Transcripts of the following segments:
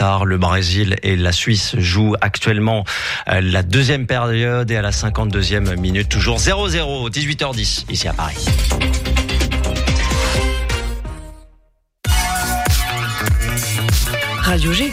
Le Brésil et la Suisse jouent actuellement euh, la deuxième période et à la 52e minute, toujours 0-0, 18h10 ici à Paris. Radio G.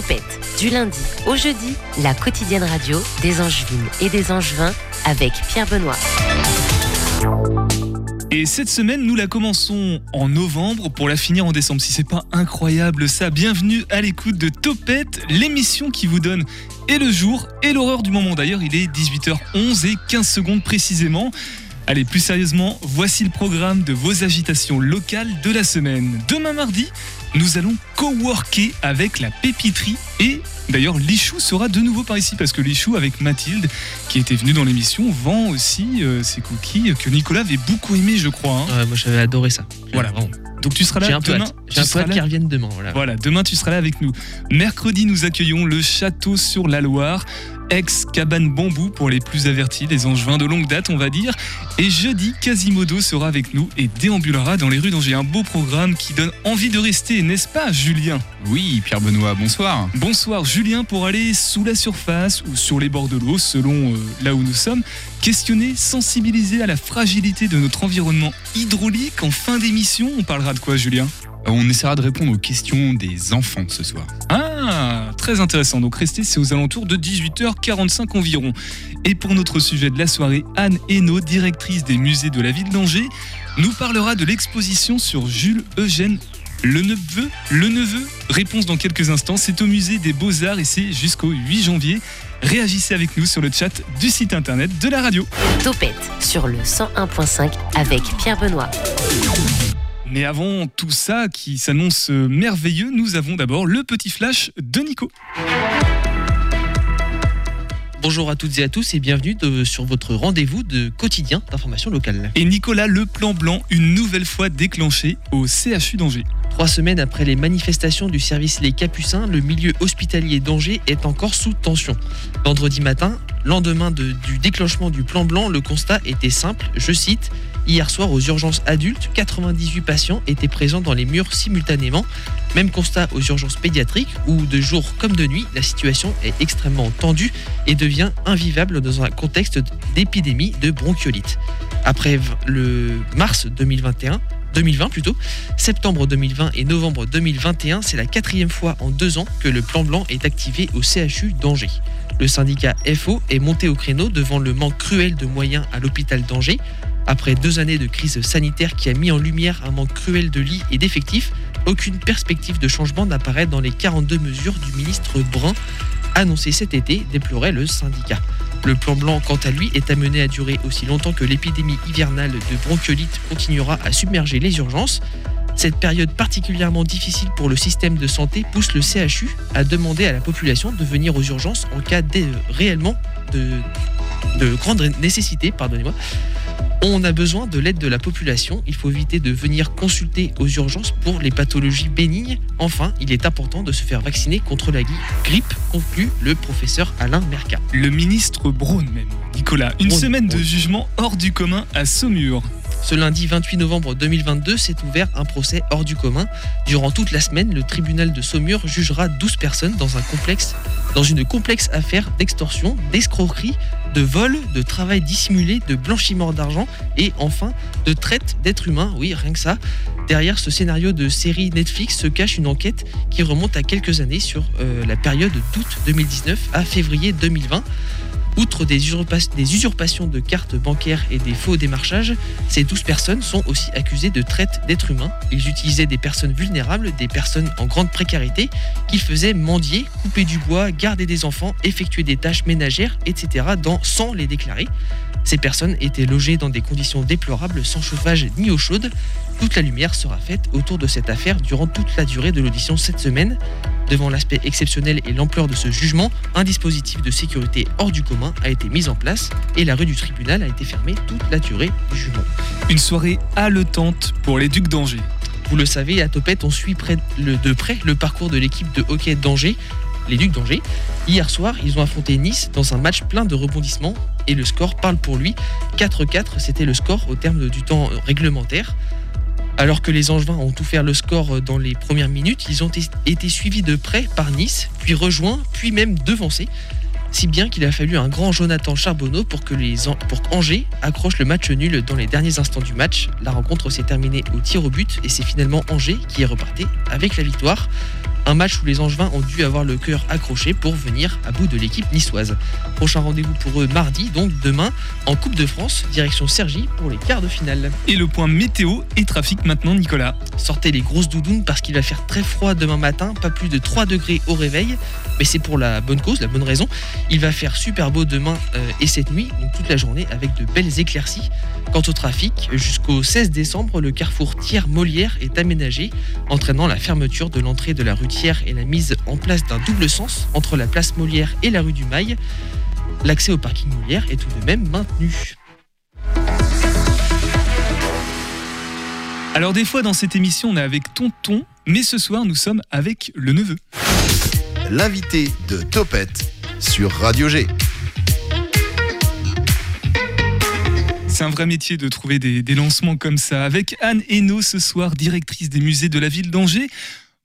Topette, du lundi au jeudi, la quotidienne radio des Angevines et des Angevins avec Pierre Benoît. Et cette semaine, nous la commençons en novembre pour la finir en décembre. Si c'est pas incroyable ça, bienvenue à l'écoute de Topette, l'émission qui vous donne et le jour et l'horreur du moment. D'ailleurs, il est 18h11 et 15 secondes précisément. Allez, plus sérieusement, voici le programme de vos agitations locales de la semaine. Demain mardi, nous allons coworker avec la pépiterie et d'ailleurs Lichou sera de nouveau par ici parce que Lichou avec Mathilde qui était venue dans l'émission vend aussi euh, ses cookies que Nicolas avait beaucoup aimé je crois. hein. Ouais, moi j'avais adoré ça. Voilà. Vraiment. Donc tu seras J'ai là un demain. J'ai un là. reviennent demain. Voilà. Voilà, demain tu seras là avec nous. Mercredi, nous accueillons le château sur la Loire, ex-cabane bambou pour les plus avertis, les angevins de longue date, on va dire. Et jeudi, Quasimodo sera avec nous et déambulera dans les rues d'Angers. Un beau programme qui donne envie de rester, n'est-ce pas, Julien? Oui, Pierre Benoît, bonsoir. Bonsoir, Julien, pour aller sous la surface ou sur les bords de l'eau, selon euh, là où nous sommes. Questionner, sensibiliser à la fragilité de notre environnement hydraulique. En fin d'émission, on parlera de quoi, Julien? On essaiera de répondre aux questions des enfants ce soir. Ah, très intéressant. Donc restez, c'est aux alentours de 18h45 environ. Et pour notre sujet de la soirée, Anne Hainaut, directrice des musées de la ville d'Angers, nous parlera de l'exposition sur Jules Eugène le neveu, le neveu Réponse dans quelques instants. C'est au musée des Beaux-Arts et c'est jusqu'au 8 janvier. Réagissez avec nous sur le chat du site internet de la radio. Topette sur le 101.5 avec Pierre Benoît. Mais avant tout ça qui s'annonce merveilleux, nous avons d'abord le petit flash de Nico. Bonjour à toutes et à tous et bienvenue de- sur votre rendez-vous de quotidien d'information locale. Et Nicolas, le plan blanc, une nouvelle fois déclenché au CHU d'Angers. Trois semaines après les manifestations du service Les Capucins, le milieu hospitalier d'Angers est encore sous tension. Vendredi matin, lendemain de- du déclenchement du plan blanc, le constat était simple, je cite, Hier soir, aux urgences adultes, 98 patients étaient présents dans les murs simultanément. Même constat aux urgences pédiatriques, où de jour comme de nuit, la situation est extrêmement tendue et devient invivable dans un contexte d'épidémie de bronchiolite. Après le mars 2021, 2020 plutôt, septembre 2020 et novembre 2021, c'est la quatrième fois en deux ans que le plan blanc est activé au CHU d'Angers. Le syndicat FO est monté au créneau devant le manque cruel de moyens à l'hôpital d'Angers. Après deux années de crise sanitaire qui a mis en lumière un manque cruel de lits et d'effectifs, aucune perspective de changement n'apparaît dans les 42 mesures du ministre Brun annoncées cet été, déplorait le syndicat. Le plan blanc, quant à lui, est amené à durer aussi longtemps que l'épidémie hivernale de bronchiolite continuera à submerger les urgences. Cette période particulièrement difficile pour le système de santé pousse le CHU à demander à la population de venir aux urgences en cas de, réellement de, de grande nécessité. Pardonnez-moi. On a besoin de l'aide de la population. Il faut éviter de venir consulter aux urgences pour les pathologies bénignes. Enfin, il est important de se faire vacciner contre la grippe, conclut le professeur Alain Mercat. Le ministre Braun même. Nicolas, une Braun, semaine de jugement hors du commun à Saumur. Ce lundi 28 novembre 2022 s'est ouvert un procès hors du commun. Durant toute la semaine, le tribunal de Saumur jugera 12 personnes dans, une complexe affaire d'extorsion, d'escroquerie, de vol, de travail dissimulé, de blanchiment d'argent et enfin de traite d'êtres humains. Oui, rien que ça. Derrière ce scénario de série Netflix se cache une enquête qui remonte à quelques années sur euh, la période d'août 2019 à février 2020. Outre des, usurpa- des usurpations de cartes bancaires et des faux démarchages, ces 12 personnes sont aussi accusées de traite d'êtres humains. Ils utilisaient des personnes vulnérables, des personnes en grande précarité, qu'ils faisaient mendier, couper du bois, garder des enfants, effectuer des tâches ménagères, etc. Sans les déclarer. Ces personnes étaient logées dans des conditions déplorables, sans chauffage ni eau chaude. Toute la lumière sera faite autour de cette affaire durant toute la durée de l'audition cette semaine. Devant l'aspect exceptionnel et l'ampleur de ce jugement, un dispositif de sécurité hors du commun a été mis en place et la rue du tribunal a été fermée toute la durée du jugement. Une soirée haletante pour les Ducs d'Angers. Vous le savez, à Topette, on suit près- le- de près le parcours de l'équipe de hockey d'Angers, les Ducs d'Angers. Hier soir, ils ont affronté Nice dans un match plein de rebondissements et le score parle pour lui. 4-4, c'était le score au terme du temps réglementaire. Alors que les Angevins ont tout fait le score dans les premières minutes, ils ont été- suivis de près par Nice, puis rejoints, puis même devancés. Si bien qu'il a fallu un grand Jonathan Charbonneau pour que les An- pour qu'Angers accroche le match nul dans les derniers instants du match. La rencontre s'est terminée au tir au but et c'est finalement Angers qui est reparti avec la victoire. Un match où les Angevins ont dû avoir le cœur accroché pour venir à bout de l'équipe niçoise. Prochain rendez-vous pour eux mardi, donc demain, en Coupe de France, direction Sergi pour les quarts de finale. Et le point météo et trafic maintenant, Nicolas. Sortez les grosses doudounes parce qu'il va faire très froid demain matin, pas plus de 3 degrés au réveil, mais c'est pour la bonne cause, la bonne raison. Il va faire super beau demain euh, et cette nuit, donc toute la journée, avec de belles éclaircies. Quant au trafic, jusqu'au 16 décembre, le carrefour Thiers-Molière est aménagé, entraînant la fermeture de l'entrée de la rue Et la mise en place d'un double sens entre la place Molière et la rue du Mail. L'accès au parking Molière est tout de même maintenu. Alors des fois dans cette émission on est avec Tonton, mais ce soir nous sommes avec le neveu. L'invité de Topette sur Radio G. C'est un vrai métier de trouver des, des lancements comme ça. Avec Anne Hainaut ce soir, directrice des musées de la ville d'Angers.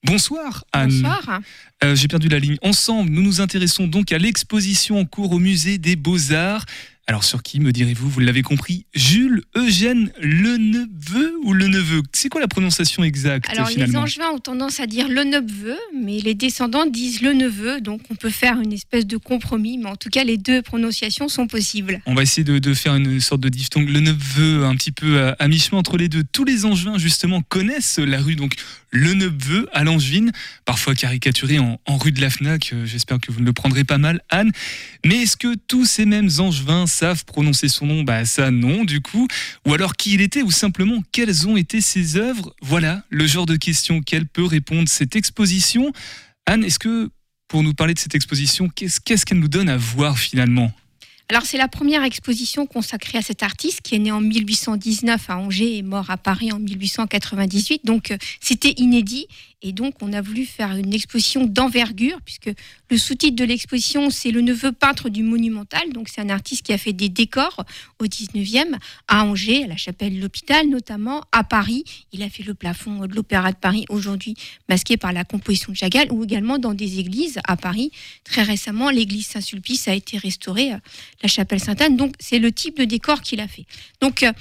Bonsoir Anne. Bonsoir. Euh, J'ai perdu la ligne. Ensemble, nous nous intéressons donc à l'exposition en cours au musée des Beaux-Arts. Alors sur qui me direz-vous Vous l'avez compris, Jules Eugène le neveu ou le neveu C'est quoi la prononciation exacte Alors les Angevins ont tendance à dire le neveu, mais les descendants disent le neveu, donc on peut faire une espèce de compromis, mais en tout cas les deux prononciations sont possibles. On va essayer de, de faire une sorte de diphtongue. Le neveu, un petit peu à, à mi-chemin entre les deux. Tous les Angevins, justement, connaissent la rue, donc le neveu à Langevin, parfois caricaturé en, rue de la Fnac. Euh, J'espère que vous ne le prendrez pas mal, Anne. Mais est-ce que tous ces mêmes Angevins savent prononcer son nom? Bah, ça, non, du coup. Ou alors qui il était, ou simplement quelles ont été ses œuvres? Voilà le genre de questions qu'elle peut répondre cette exposition. Anne, est-ce que, pour nous parler de cette exposition, qu'est-ce qu'elle nous donne à voir finalement? Alors c'est la première exposition consacrée à cet artiste qui est né en 1819 à Angers et mort à Paris en 1898, donc euh, c'était inédit. Et donc, on a voulu faire une exposition d'envergure, puisque le sous-titre de l'exposition, c'est Le neveu peintre du monumental. Donc, c'est un artiste qui a fait des décors au 19e, à Angers, à la chapelle de l'hôpital notamment, à Paris. Il a fait le plafond de l'Opéra de Paris, aujourd'hui masqué par la composition de Chagall, ou également dans des églises à Paris. Très récemment, l'église Saint-Sulpice a été restaurée, euh, la chapelle Sainte-Anne. Donc, c'est le type de décor qu'il a fait. Donc, euh,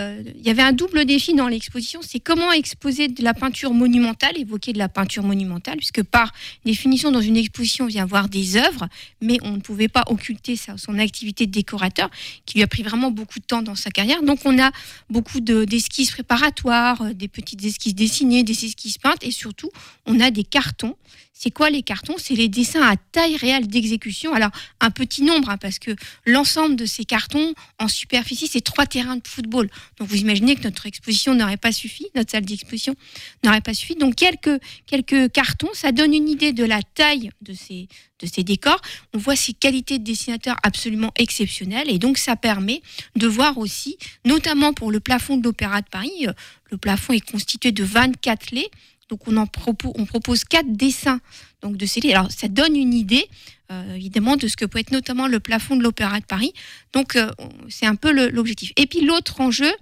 euh, il y avait un double défi dans l'exposition, c'est comment exposer de la peinture monumentale, évoquer de la peinture monumentale, puisque par définition, dans une exposition, on vient voir des œuvres, mais on ne pouvait pas occulter son activité de décorateur, qui lui a pris vraiment beaucoup de temps dans sa carrière. Donc, on a beaucoup de- d'esquisses préparatoires, euh, des petites esquisses dessinées, des esquisses peintes, et surtout, on a des cartons. C'est quoi les cartons? C'est les dessins à taille réelle d'exécution. Alors, un petit nombre, hein, parce que l'ensemble de ces cartons en superficie, c'est trois terrains de football. Donc vous imaginez que notre exposition n'aurait pas suffi, notre salle d'exposition n'aurait pas suffi. Donc quelques, quelques cartons, ça donne une idée de la taille de ces, de ces décors. On voit ces qualités de dessinateur absolument exceptionnelles et donc ça permet de voir aussi, notamment pour le plafond de l'Opéra de Paris, euh, le plafond est constitué de 24 laits. Donc on, propose, quatre dessins donc de laits. Alors ça donne une idée euh, évidemment de ce que peut être notamment le plafond de l'Opéra de Paris. Donc euh, c'est un peu l'objectif. Et puis l'autre enjeu,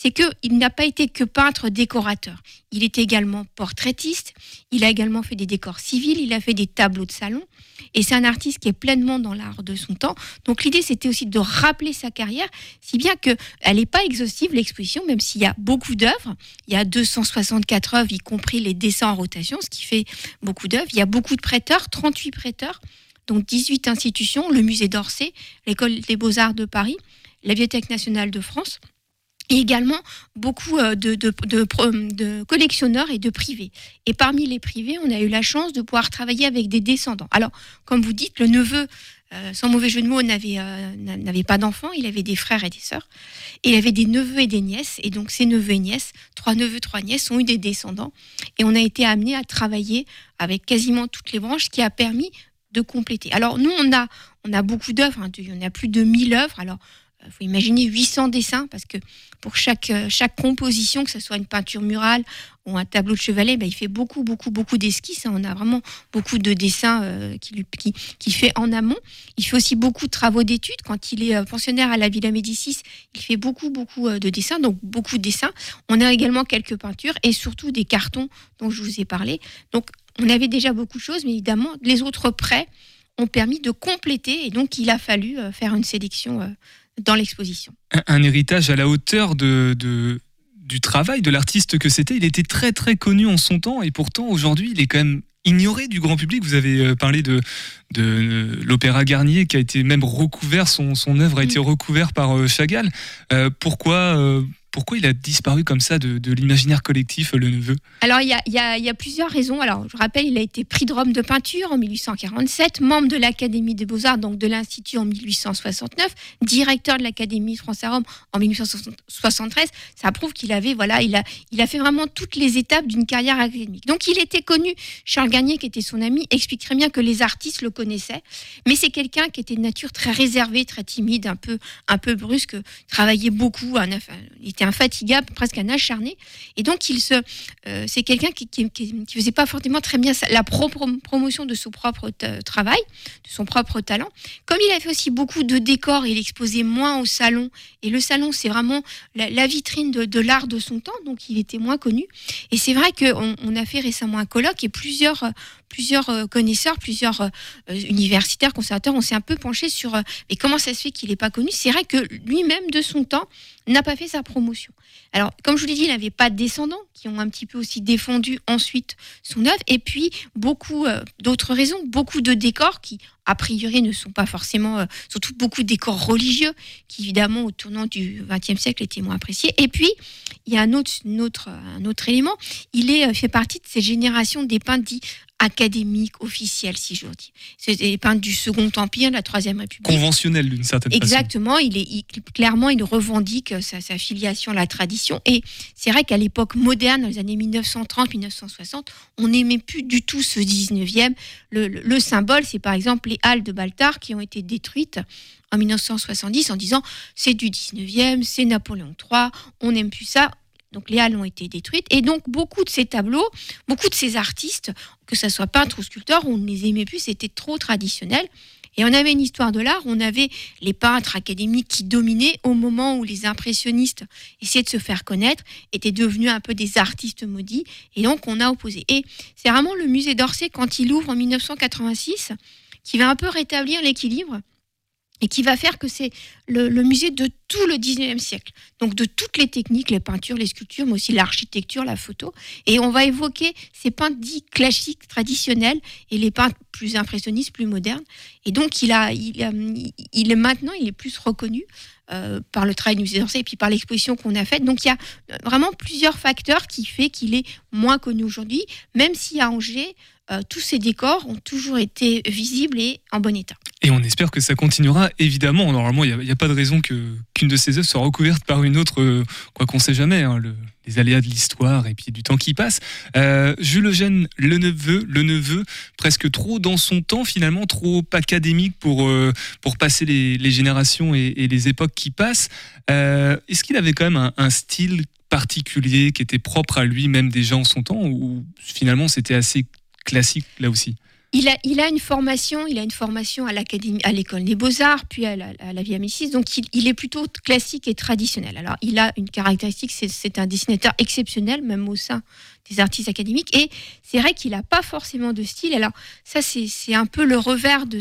c'est qu'il n'a pas été que peintre décorateur. Il est également portraitiste, il a également fait des décors civils, il a fait des tableaux de salon. Et c'est un artiste qui est pleinement dans l'art de son temps. Donc l'idée, c'était aussi de rappeler sa carrière, si bien qu'elle n'est pas exhaustive, l'exposition, même s'il y a beaucoup d'œuvres. Il y a 264 œuvres, y compris les dessins en rotation, ce qui fait beaucoup d'œuvres. Il y a beaucoup de prêteurs, 38 prêteurs. donc 18 institutions, le musée d'Orsay, l'école des beaux-arts de Paris, la Bibliothèque nationale de France et également beaucoup euh, de, collectionneurs et de privés. Et parmi les privés, on a eu la chance de pouvoir travailler avec des descendants. Alors, comme vous dites, le neveu, euh, sans mauvais jeu de mots, n'avait euh, n'avait pas d'enfants, il avait des frères et des sœurs. Et il avait des neveux et des nièces. Et donc, ces neveux et nièces, trois neveux, trois nièces, ont eu des descendants. Et on a été amené à travailler avec quasiment toutes les branches, ce qui a permis de compléter. Alors, nous, on a, on a beaucoup d'œuvres, hein, on a plus de 1000 œuvres. Alors, il faut imaginer 800 dessins parce que pour chaque, euh, chaque composition, que ce soit une peinture murale ou un tableau de chevalet, ben, il fait beaucoup, beaucoup, beaucoup d'esquisses. On a vraiment beaucoup de dessins euh, qu'il qui, qui, fait en amont. Il fait aussi beaucoup de travaux d'études. Quand il est euh, pensionnaire à la Villa Médicis, il fait beaucoup, beaucoup de dessins, donc beaucoup de dessins. On a également quelques peintures et surtout des cartons dont je vous ai parlé. Donc, on avait déjà beaucoup de choses, mais évidemment, les autres prêts ont permis de compléter et donc il a fallu faire une sélection dans l'exposition. Un, héritage à la hauteur de, du travail de l'artiste que c'était. Il était très très connu en son temps et pourtant aujourd'hui il est quand même ignoré du grand public. Vous avez euh, parlé de, de l'opéra Garnier qui a été même recouvert, son, son œuvre a été recouvert par euh, Chagall. Euh, pourquoi pourquoi il a disparu comme ça de, l'imaginaire collectif, le neveu Alors, il y, a, plusieurs raisons. Alors, je rappelle, il a été prix de Rome de peinture en 1847, membre de l'Académie des Beaux-Arts, donc de l'Institut en 1869, directeur de l'Académie France-Rome en 1873. Ça prouve qu'il avait, voilà, il a, fait vraiment toutes les étapes d'une carrière académique. Donc, il était connu. Charles Garnier, qui était son ami, expliquerait bien que les artistes le connaissaient. Mais c'est quelqu'un qui était de nature très réservée, très timide, un peu, brusque, travaillait beaucoup, un, infatigable, presque un acharné. Et donc, il se, euh, c'est quelqu'un qui, qui, faisait pas forcément très bien la propre promotion de son propre travail, de son propre talent. Comme il a fait aussi beaucoup de décors, il exposait moins au salon. Et le salon, c'est vraiment la, vitrine de, l'art de son temps, donc il était moins connu. Et c'est vrai qu'on on a fait récemment un colloque et plusieurs plusieurs euh, connaisseurs, plusieurs euh, universitaires, conservateurs, on s'est un peu penché sur mais comment ça se fait qu'il n'est pas connu? C'est vrai que lui-même, de son temps, n'a pas fait sa promotion. Alors, comme je vous l'ai dit, il n'avait pas de descendants qui ont un petit peu aussi défendu ensuite son œuvre, et puis beaucoup euh, d'autres raisons, beaucoup de décors qui, a priori, ne sont pas forcément, euh, surtout beaucoup de décors religieux, qui évidemment, au tournant du XXe siècle, étaient moins appréciés. Et puis, il y a un autre, autre, un autre élément, il est, euh, fait partie de ces générations des peintres dits académique, officiel, si je dis. C'est des peintres du Second Empire, la Troisième République. Conventionnel d'une certaine Exactement, façon. Exactement, il est clairement, il revendique sa, sa filiation à la tradition. Et c'est vrai qu'à l'époque moderne, dans les années 1930-1960, on n'aimait plus du tout ce 19e. Le, le, symbole, c'est par exemple les halles de Baltard qui ont été détruites en 1970 en disant c'est du 19e, c'est Napoléon III, on n'aime plus ça, donc les halles ont été détruites. Et donc beaucoup de ces tableaux, beaucoup de ces artistes, que ce soit peintres ou sculpteurs, on ne les aimait plus, c'était trop traditionnel. Et on avait une histoire de l'art, on avait les peintres académiques qui dominaient au moment où les impressionnistes essayaient de se faire connaître, étaient devenus un peu des artistes maudits, et donc on a opposé. Et c'est vraiment le musée d'Orsay, quand il ouvre en 1986, qui va un peu rétablir l'équilibre et qui va faire que c'est le, musée de tout le 19e siècle. Donc de toutes les techniques, les peintures, les sculptures, mais aussi l'architecture, la photo. Et on va évoquer ces peintres dits classiques, traditionnels, et les peintres plus impressionnistes, plus modernes. Et donc il, a, il, il est maintenant, il est plus reconnu euh, par le travail du musée d'Orsay et puis par l'exposition qu'on a faite. Donc il y a vraiment plusieurs facteurs qui fait qu'il est moins connu aujourd'hui, même si à Angers, euh, tous ces décors ont toujours été visibles et en bon état. Et on espère que ça continuera, évidemment. Normalement, il n'y a, pas de raison qu'une de ces œuvres soit recouverte par une autre, euh, quoi qu'on ne sait jamais, hein, les aléas de l'histoire et puis du temps qui passe. Euh, Jules Eugène, le neveu, le neveu, presque trop dans son temps, finalement, trop académique pour, euh, pour passer les, générations et, les époques qui passent. Est-ce qu'il avait quand même un style particulier qui était propre à lui, même déjà en son temps, ou finalement c'était assez classique là aussi? Il a, une formation, il a une formation à l'académie, à l'école des beaux-arts, puis à la, à la Via Mésis, donc il, est plutôt classique et traditionnel. Alors il a une caractéristique, c'est un dessinateur exceptionnel, même au sein des artistes académiques, et c'est vrai qu'il n'a pas forcément de style. Alors ça, c'est un peu le revers du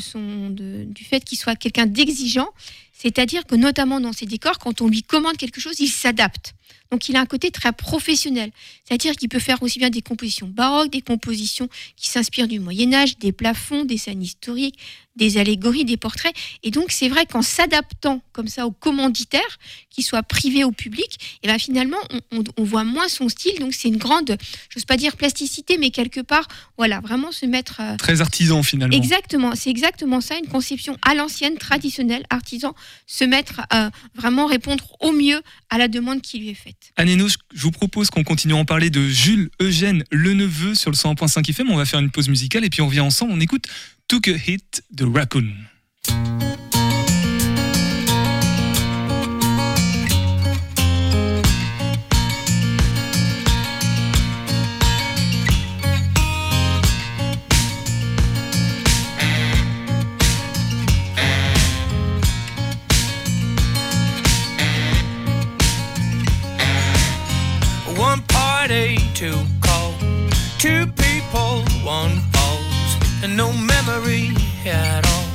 fait qu'il soit quelqu'un d'exigeant, c'est-à-dire que notamment dans ses décors, quand on lui commande quelque chose, il s'adapte. Donc il a un côté très professionnel, c'est-à-dire qu'il peut faire aussi bien des compositions baroques, des compositions qui s'inspirent du Moyen Âge, des plafonds, des scènes historiques, des allégories, des portraits. Et donc, c'est vrai qu'en s'adaptant comme ça au commanditaire, qu'il soit privé ou public, et ben finalement, on, on voit moins son style. Donc, c'est une grande, j'ose pas dire plasticité, mais quelque part, voilà, vraiment se mettre. euh, Très artisan finalement. Exactement, c'est exactement ça, une conception à l'ancienne, traditionnelle, artisan, se mettre euh, vraiment répondre au mieux à la demande qui lui est faite. Hénaud, je je vous propose qu'on continue à en parler de Jules Eugène Leneveu sur le 101.5 FM. On va faire une pause musicale et puis on revient ensemble. On écoute Took a Hit de Raccoon. One party to call, two people, one and no memory at all.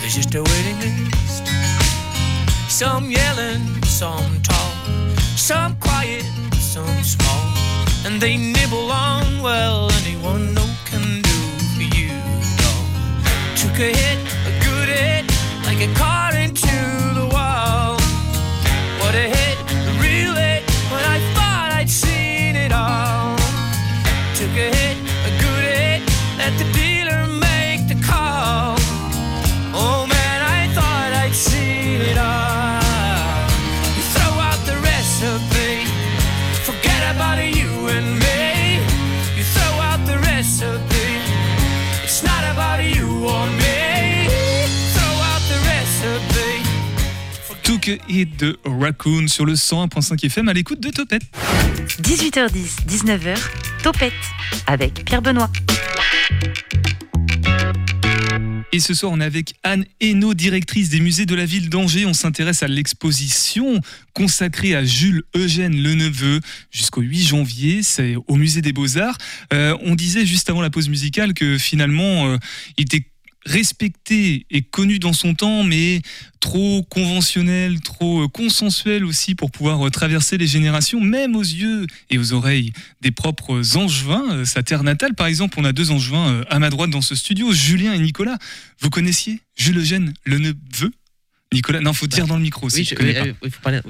There's just a waiting list. Some yelling, some tall, some quiet, some small, and they nibble on well anyone no can do for you, dog. Took a hit, a good hit, like a car Hit de Raccoon sur le 101.5 FM à l'écoute de Topette. 18h10, 19h, Topette avec Pierre Benoît. Et ce soir, on est avec Anne Hainaut, directrice des musées de la ville d'Angers. On s'intéresse à l'exposition consacrée à Jules Eugène Leneveu jusqu'au 8 janvier. C'est au musée des Beaux-Arts. Euh, on disait juste avant la pause musicale que finalement, euh, il était respecté et connu dans son temps, mais trop conventionnel, trop euh, consensuel aussi pour pouvoir euh, traverser les générations, même aux yeux et aux oreilles des propres angevins. Euh, Sa terre natale, par exemple, on a deux angevins à ma droite dans ce studio, Julien et Nicolas. Vous connaissiez Jules Eugène, le neveu? Nicolas, non, faut dire dans le micro aussi. Oui, je je- connais euh, pas. faut parler.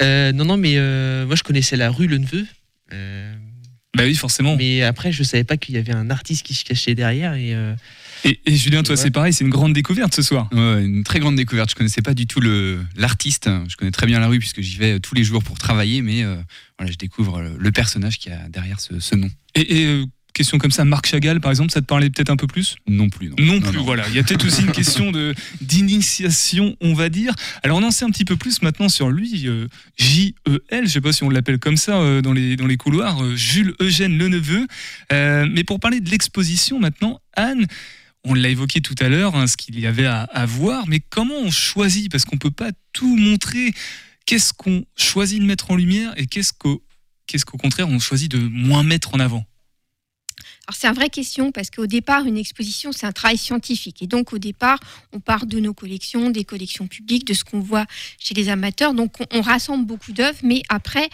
Euh, non, non, mais euh, moi je connaissais la rue Le Neveu. Euh, Bah oui, forcément. mais après, je savais pas qu'il y avait un artiste qui se cachait derrière. Et, Et, et Julien, toi, Ouais. c'est pareil, c'est une grande découverte ce soir. Ouais, une très grande découverte. Je connaissais pas du tout l'artiste. Je connais très bien la rue puisque j'y vais tous les jours pour travailler, mais euh, voilà, je découvre le, le personnage qui a derrière ce, ce nom. Et, et, euh, question comme ça, Marc Chagall, par exemple, ça te parlait peut-être un peu plus? Non plus. Non, Non plus, voilà. Il y a peut-être aussi une question de d'initiation, on va dire. Alors on en sait un petit peu plus maintenant sur lui, euh, J-E-L, je sais pas si on l'appelle comme ça euh, dans, les, dans les couloirs, euh, Jules Eugène Leneveu. Euh, mais pour parler de l'exposition maintenant, Anne, on l'a évoqué tout à l'heure, hein, ce qu'il y avait à, voir, mais comment on choisit Parce qu'on peut pas tout montrer. Qu'est-ce qu'on choisit de mettre en lumière et qu'est-ce qu'au qu'est-ce qu'au contraire on choisit de moins mettre en avant? Alors c'est une vraie question parce qu'au départ, une exposition, c'est un travail scientifique. Et donc au départ, on part de nos collections, des collections publiques, de ce qu'on voit chez les amateurs. Donc on, on rassemble beaucoup d'œuvres, mais après,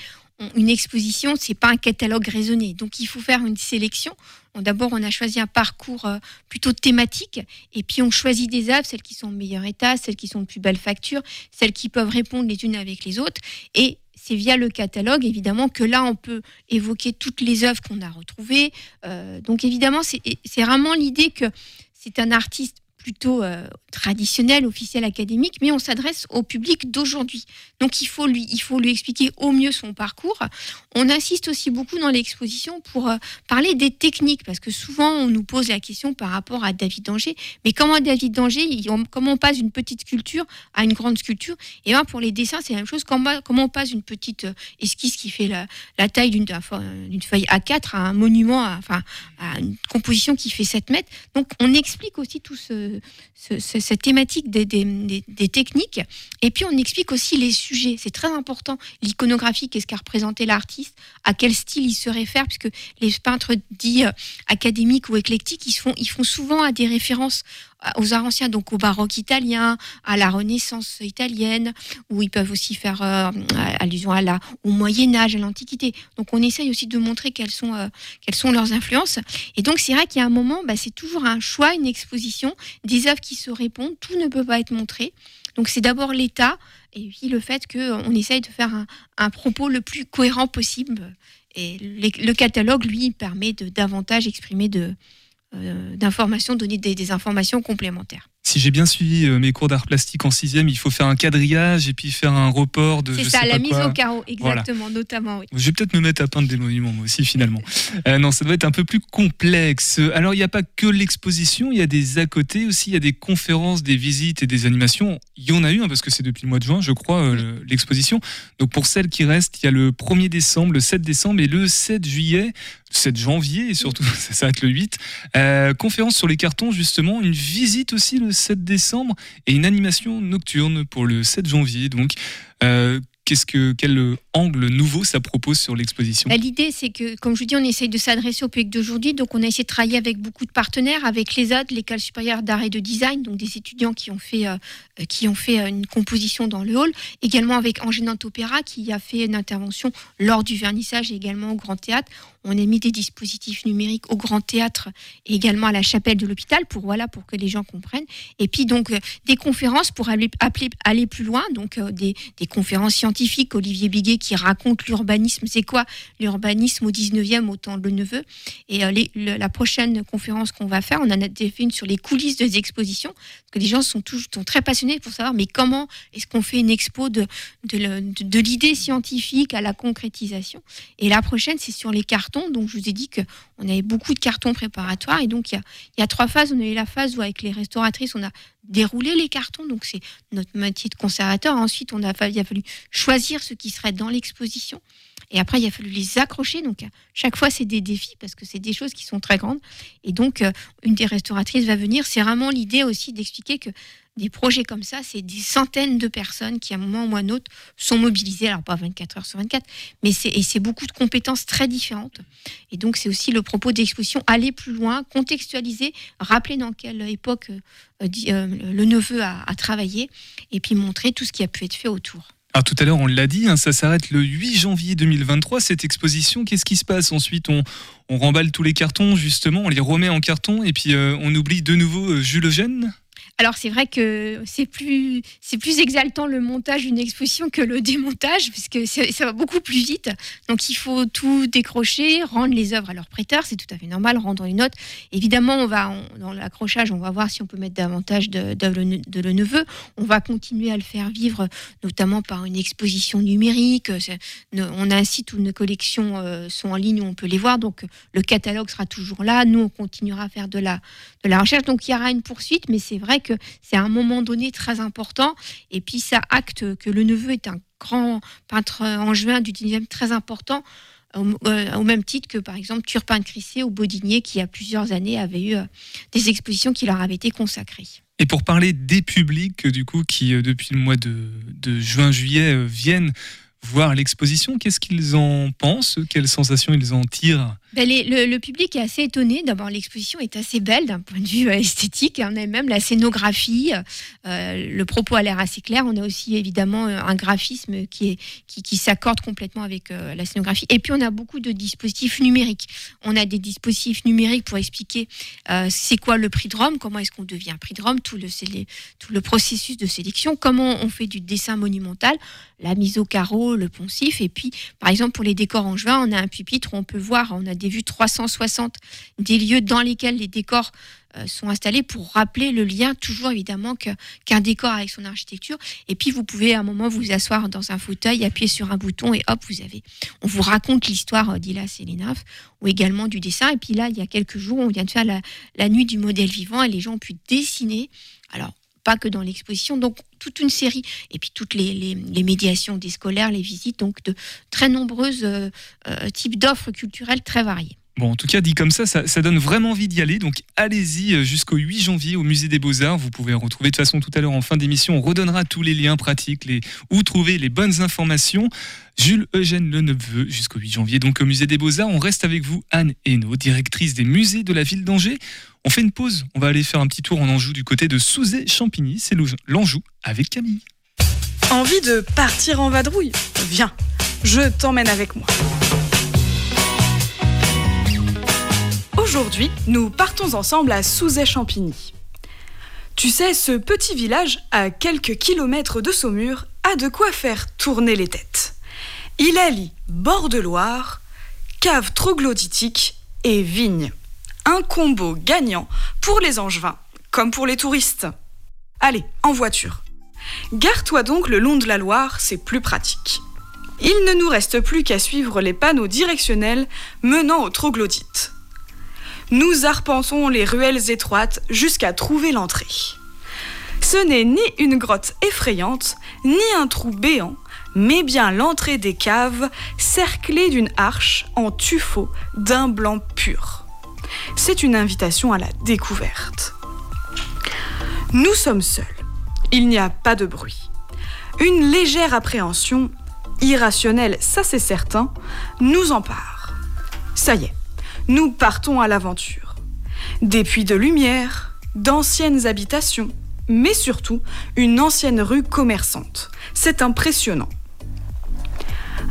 une exposition, c'est pas un catalogue raisonné. Donc il faut faire une sélection. On- D'abord, on a choisi un parcours euh, plutôt thématique, et puis on choisit des œuvres, celles qui sont en meilleur état, celles qui sont de plus belle facture, celles qui peuvent répondre les unes avec les autres. Et c'est via le catalogue, évidemment, que là, on peut évoquer toutes les œuvres qu'on a retrouvées, euh, donc évidemment, c'est vraiment l'idée que c'est un artiste plutôt euh, traditionnel, officiel, académique, mais on s'adresse au public d'aujourd'hui. Donc il faut, lui, il faut lui expliquer au mieux son parcours. On insiste aussi beaucoup dans l'exposition pour euh, parler des techniques, parce que souvent on nous pose la question par rapport à David d'Angers, mais comment David d'Angers, il- on- comment on passe d'une petite sculpture à une grande sculpture? Et bien pour les dessins, c'est la même chose. Comment, comment on passe d'une petite euh, esquisse qui fait la, taille d'une feuille A4 à un monument, enfin à une composition qui fait 7 mètres. Donc on explique aussi tout ce, ce- ce- cette thématique des, des- techniques. Et puis on explique aussi les sujets. C'est très important. L'iconographie, qu'est-ce qu'a représenté l'artiste, à quel style il se réfère, puisque les peintres dits euh, académiques ou éclectiques, ils, font, ils font souvent à des références aux arts anciens, donc au baroque italien, à la Renaissance italienne, où ils peuvent aussi faire euh, allusion à la, au Moyen Âge, à l'Antiquité. Donc on essaye aussi de montrer quelles sont, euh, quelles sont leurs influences. Et donc c'est vrai qu'il y a un moment, bah, c'est toujours un choix, une exposition, des œuvres qui se répondent, tout ne peut pas être montré. Donc c'est d'abord l'État et puis le fait qu'on essaye de faire un, un propos le plus cohérent possible. Et le catalogue, lui, permet de davantage exprimer de, euh, d'informations, donner des, des informations complémentaires. Si j'ai bien suivi euh, mes cours d'art plastique en sixième, il faut faire un quadrillage et puis faire un report de. C'est ça, sais la pas mise quoi. au carreau, exactement, notamment, oui. Je vais peut-être me mettre à peindre des monuments moi aussi finalement. Euh, non, ça doit être un peu plus complexe. Alors il n'y a pas que l'exposition, il y a des à côté aussi, il y a des conférences, des visites et des animations. Il y en a eu hein, parce que c'est depuis le mois de juin, je crois, euh, le- l'exposition. Donc pour celles qui restent, il y a le 1er décembre, le 7 décembre et le 7 juillet. 7 janvier et surtout ça s'arrête le 8. Euh, conférence sur les cartons justement, une visite aussi le 7 décembre et une animation nocturne pour le 7 janvier. Donc euh, qu'est-ce que quel angle nouveau ça propose sur l'exposition? Bah, L'idée, c'est que, comme je vous dis, on essaye de s'adresser au public d'aujourd'hui. Donc, on a essayé de travailler avec beaucoup de partenaires, avec l'ESAD, l'École supérieure d'art et de design, donc des étudiants qui ont fait, euh, euh, qui ont fait une composition dans le hall. Également avec Angénant Opéra, qui a fait une intervention lors du vernissage et également au Grand Théâtre. On a mis des dispositifs numériques au Grand Théâtre et également à la chapelle de l'hôpital pour, voilà, pour que les gens comprennent. Et puis, donc, euh, des conférences pour aller, plus loin. Donc, euh, des, conférences scientifiques. Olivier Biguet qui raconte l'urbanisme. C'est quoi l'urbanisme au 19e, au temps de Neveu? Et euh, le- la prochaine conférence qu'on va faire, on en a déjà fait une sur les coulisses des expositions. Que les gens sont, très passionnés pour savoir, mais comment est-ce qu'on fait une expo de, de, l'idée scientifique à la concrétisation Et la prochaine, c'est sur les cartons. Donc, je vous ai dit qu'on avait beaucoup de cartons préparatoires. Et donc, il y a, y a trois phases. On a eu la phase où, avec les restauratrices, on a déroulé les cartons. Donc, c'est notre métier de conservateur. Ensuite, on a, il a fallu choisir ce qui serait dans l'exposition. Et après, il a fallu les accrocher. Donc, chaque fois, c'est des défis parce que c'est des choses qui sont très grandes. Et donc, euh, une des restauratrices va venir. C'est vraiment l'idée aussi d'expliquer que des projets comme ça, c'est des centaines de personnes qui, à un moment ou à un autre, sont mobilisées. Alors, pas 24 heures sur 24, mais c'est, beaucoup de compétences très différentes. Et donc, c'est aussi le propos de l'exposition aller plus loin, contextualiser, rappeler dans quelle époque euh, euh, le neveu a travaillé, et puis montrer tout ce qui a pu être fait autour. Alors tout à l'heure, on l'a dit, hein, ça s'arrête le 8 janvier 2023, cette exposition. Qu'est-ce qui se passe ensuite? On, on remballe tous les cartons, justement, on les remet en carton, et puis euh, on oublie de nouveau euh, Jules Eugène? Alors c'est vrai que c'est plus c'est plus exaltant le montage d'une exposition que le démontage parce que ça, va beaucoup plus vite. Donc il faut tout décrocher, rendre les œuvres à leurs prêteurs, c'est tout à fait normal, rendre une note. Évidemment, on va dans l'accrochage, on va voir si on peut mettre davantage d'œuvres de, de le neveu. On va continuer à le faire vivre, notamment par une exposition numérique. On a un site où nos collections euh, sont en ligne où on peut les voir, donc le catalogue sera toujours là. Nous, on continuera à faire de la de la recherche. Donc il y aura une poursuite, mais c'est vrai c'est un moment donné très important. Et puis ça acte que le neveu est un grand peintre juin du 19e très important. Au, euh, au même titre que par exemple Turpin de Crissé au Baudinier qui il y a plusieurs années avait eu euh, des expositions qui leur avaient été consacrées. Et pour parler des publics, du coup, qui euh, depuis le mois de, juin-juillet viennent voir l'exposition, qu'est-ce qu'ils en pensent Quelles sensations ils en tirent? Ben, le, public est assez étonné. D'abord, l'exposition est assez belle d'un point de vue euh, esthétique. On a même la scénographie. euh, le propos a l'air assez clair. On a aussi évidemment euh, un graphisme qui, qui, s'accorde complètement avec la scénographie. Et puis, on a beaucoup de dispositifs numériques. On a des dispositifs numériques pour expliquer c'est quoi le prix de Rome, comment est-ce qu'on devient prix de Rome, tout le processus de sélection, comment on fait du dessin monumental, la mise au carreau, le poncif. Et puis, par exemple, pour les décors en juin, on a un pupitre où on peut voir, on a des vues 360 des lieux dans lesquels les décors euh, sont installés pour rappeler le lien, toujours évidemment, qu'un décor avec son architecture. Et puis, vous pouvez à un moment vous asseoir dans un fauteuil, appuyer sur un bouton et hop, vous avez. On vous raconte l'histoire euh, d'Ilas et Lénaf ou également du dessin. Et puis là, il y a quelques jours, on vient de faire la nuit du modèle vivant et les gens ont pu dessiner. Alors, pas que dans l'exposition, donc toute une série, et puis toutes les, médiations des scolaires, les visites, donc de très nombreuses euh, euh, types d'offres culturelles très variées. Bon, en tout cas, dit comme ça, ça, donne vraiment envie d'y aller. Donc, allez-y euh, jusqu'au 8 janvier au Musée des Beaux-Arts. Vous pouvez retrouver de toute façon tout à l'heure en fin d'émission. On redonnera tous les liens pratiques, les, où trouver les bonnes informations. Jules Eugène Leneveux jusqu'au 8 janvier. Donc, au Musée des Beaux-Arts, on reste avec vous, Anne Hainaut, directrice des musées de la ville d'Angers. On fait une pause. On va aller faire un petit tour en Anjou du côté de Souzé-Champigny. C'est l'Anjou avec Camille. Envie de partir en vadrouille? Viens, je t'emmène avec moi. Aujourd'hui, nous partons ensemble à Souzé-Champigny. Tu sais, ce petit village, à quelques kilomètres de Saumur, a de quoi faire tourner les têtes. Il allie bord de Loire, cave troglodytique et vigne. Un combo gagnant pour les angevins comme pour les touristes. Allez, en voiture. Gare-toi donc le long de la Loire, c'est plus pratique. Il ne nous reste plus qu'à suivre les panneaux directionnels menant au troglodyte. Nous arpentons les ruelles étroites jusqu'à trouver l'entrée. Ce n'est ni une grotte effrayante, ni un trou béant, mais bien l'entrée des caves cerclée d'une arche en tuffeau d'un blanc pur. C'est une invitation à la découverte. Nous sommes seuls. Il n'y a pas de bruit. Une légère appréhension, irrationnelle, ça c'est certain, nous empare. Ça y est, nous partons à l'aventure. Des puits de lumière, d'anciennes habitations, mais surtout une ancienne rue commerçante. C'est impressionnant.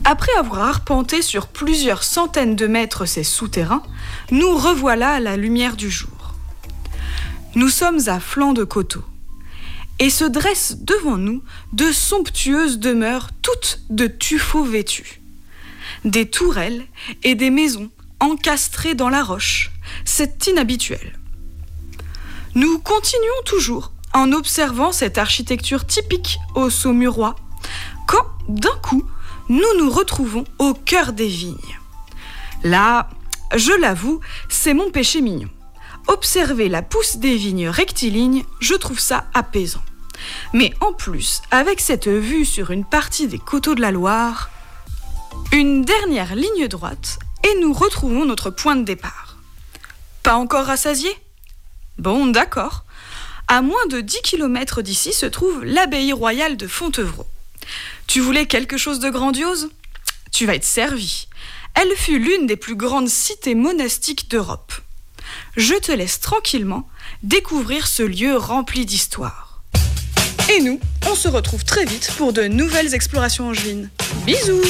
Après avoir arpenté sur plusieurs centaines de mètres ces souterrains, nous revoilà à la lumière du jour. Nous sommes à flanc de coteau et se dressent devant nous de somptueuses demeures toutes de tuffeaux vêtus. Des tourelles et des maisons encastrées dans la roche. C'est inhabituel. Nous continuons toujours en observant cette architecture typique au Saumurois, quand, d'un coup, nous nous retrouvons au cœur des vignes. Là, je l'avoue, c'est mon péché mignon. Observer la pousse des vignes rectilignes, je trouve ça apaisant. Mais en plus, avec cette vue sur une partie des coteaux de la Loire, une dernière ligne droite et nous retrouvons notre point de départ. Pas encore rassasié? Bon, d'accord. À moins de 10 km d'ici se trouve l'abbaye royale de Fontevraud. Tu voulais quelque chose de grandiose? Tu vas être servi. Elle fut l'une des plus grandes cités monastiques d'Europe. Je te laisse tranquillement découvrir ce lieu rempli d'histoire. Et nous, on se retrouve très vite pour de nouvelles explorations angevines. Bisous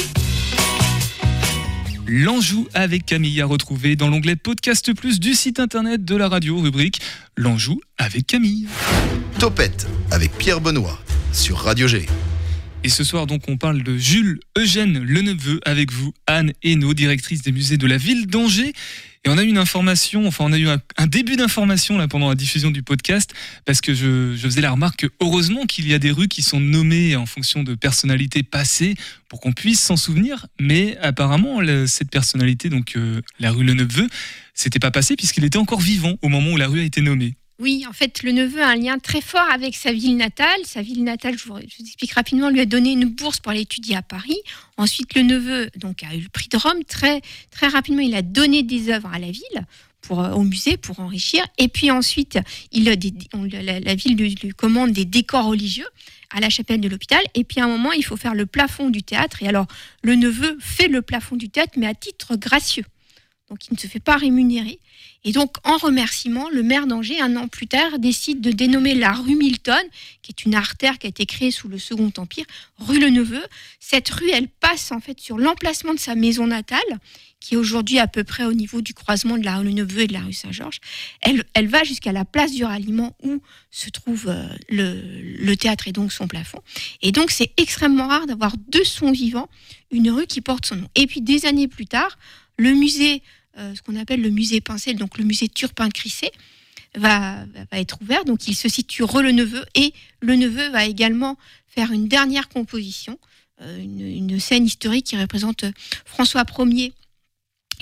L'Anjou avec Camille à retrouver dans l'onglet Podcast Plus du site internet de la radio, rubrique L'Anjou avec Camille. Topette avec Pierre Benoît sur Radio G. Et ce soir, donc, on parle de Jules Eugène Leneveux avec vous, Anne Hainaut, directrice des musées de la ville d'Angers. Et on a eu une information, enfin, on a eu un, début d'information pendant la diffusion du podcast, parce que je, faisais la remarque que heureusement qu'il y a des rues qui sont nommées en fonction de personnalités passées pour qu'on puisse s'en souvenir. Mais apparemment, le- cette personnalité, donc euh, la rue Leneveux, c'était pas passé puisqu'il était encore vivant au moment où la rue a été nommée. Oui, en fait, le neveu a un lien très fort avec sa ville natale. Sa ville natale, je vous, explique rapidement, lui a donné une bourse pour aller étudier à Paris. Ensuite, le neveu donc, a eu le prix de Rome. Très, très rapidement, il a donné des œuvres à la ville. Pour, euh, au musée pour enrichir et puis ensuite il a des- on- la, ville lui commande des décors religieux à la chapelle de l'hôpital et puis à un moment il faut faire le plafond du théâtre et alors le neveu fait le plafond du théâtre mais à titre gracieux donc il ne se fait pas rémunérer et donc, en remerciement, le maire d'Angers, un an plus tard, décide de dénommer la rue Milton, qui est une artère qui a été créée sous le Second Empire, rue Le Neveu. Cette rue, elle passe en fait sur l'emplacement de sa maison natale, qui est aujourd'hui à peu près au niveau du croisement de la rue Le Neveu et de la rue Saint-Georges. Elle, elle va jusqu'à la place du ralliement où se trouve euh, le, le théâtre et donc son plafond. Et donc, c'est extrêmement rare d'avoir deux sons vivants, une rue qui porte son nom. Et puis, des années plus tard, le musée ce qu'on appelle le musée Pincel, donc le musée Turpin-Crissé, va, va- être ouvert. Donc il se situe re le neveu et le neveu va également faire une dernière composition, euh, une, une scène historique qui représente euh, François Ier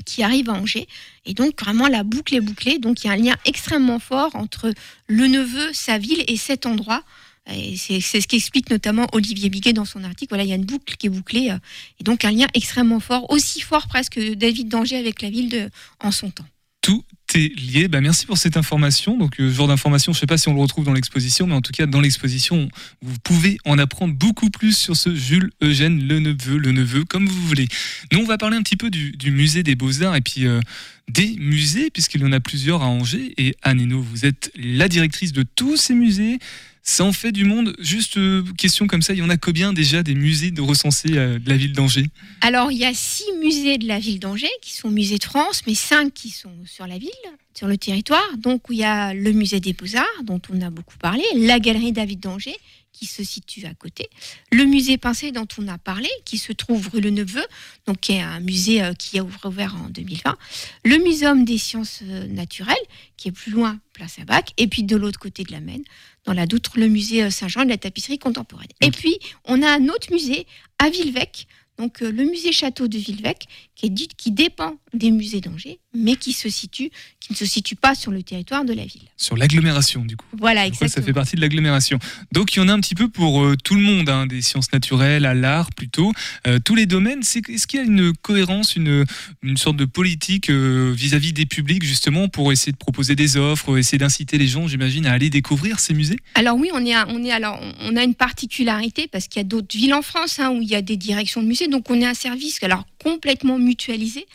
qui arrive à Angers. Et donc vraiment la boucle est bouclée. Donc il y a un lien extrêmement fort entre le neveu, sa ville et cet endroit c'est ce qu'explique notamment Olivier Biguet dans son article. Voilà, il y a une boucle qui est bouclée, euh, et donc un lien extrêmement fort, aussi fort presque que David Danger avec la ville de, en son temps. Tout est lié. Bah, merci pour cette information. Donc, euh, ce genre d'information, je ne sais pas si on le retrouve dans l'exposition, mais en tout cas, dans l'exposition, vous pouvez en apprendre beaucoup plus sur ce Jules Eugène Le Neveu, le neveu, comme vous voulez. Nous, on va parler un petit peu du, musée des Beaux-Arts et puis euh, des musées, puisqu'il y en a plusieurs à Angers. Et Anne Hainaut, vous êtes la directrice de tous ces musées. Ça en fait du monde. Juste euh, question comme ça, il y en a combien déjà des musées de recensés euh, de la ville d'Angers? Alors, il y a six musées de la ville d'Angers qui sont musées de France, mais cinq qui sont sur la ville, sur le territoire. Donc, il y a le musée des Beaux-Arts, dont on a beaucoup parlé, la galerie David d'Angers, qui se situe à côté, le musée Pincé, dont on a parlé, qui se trouve rue Le Neveu, donc qui est un musée euh, qui a ouvert en 2020, le muséum des sciences naturelles, qui est plus loin, place à Bac, et puis de l'autre côté de la Maine, dans la Doutre, le musée euh, Saint-Jean de la tapisserie contemporaine. Et puis, on a un autre musée à Villevec, donc euh, le musée château de Villevec, qui, est dit, qui dépend des musées d'Angers, mais qui se situe, qui ne se situe pas sur le territoire de la ville. Sur l'agglomération, du coup. Voilà, ouais, ça exactement. fait partie de l'agglomération. Donc il y en a un petit peu pour euh, tout le monde, hein, des sciences naturelles, à l'art plutôt, euh, tous les domaines. C'est- Est-ce qu'il y a une cohérence, une, une sorte de politique euh, vis-à-vis des publics justement pour essayer de proposer des offres, essayer d'inciter les gens, j'imagine, à aller découvrir ces musées? Alors oui, on est, à- on est alors on a une particularité parce qu'il y a d'autres villes en France hein, où il y a des directions de musées, donc on est un service alors complètement mutualisé.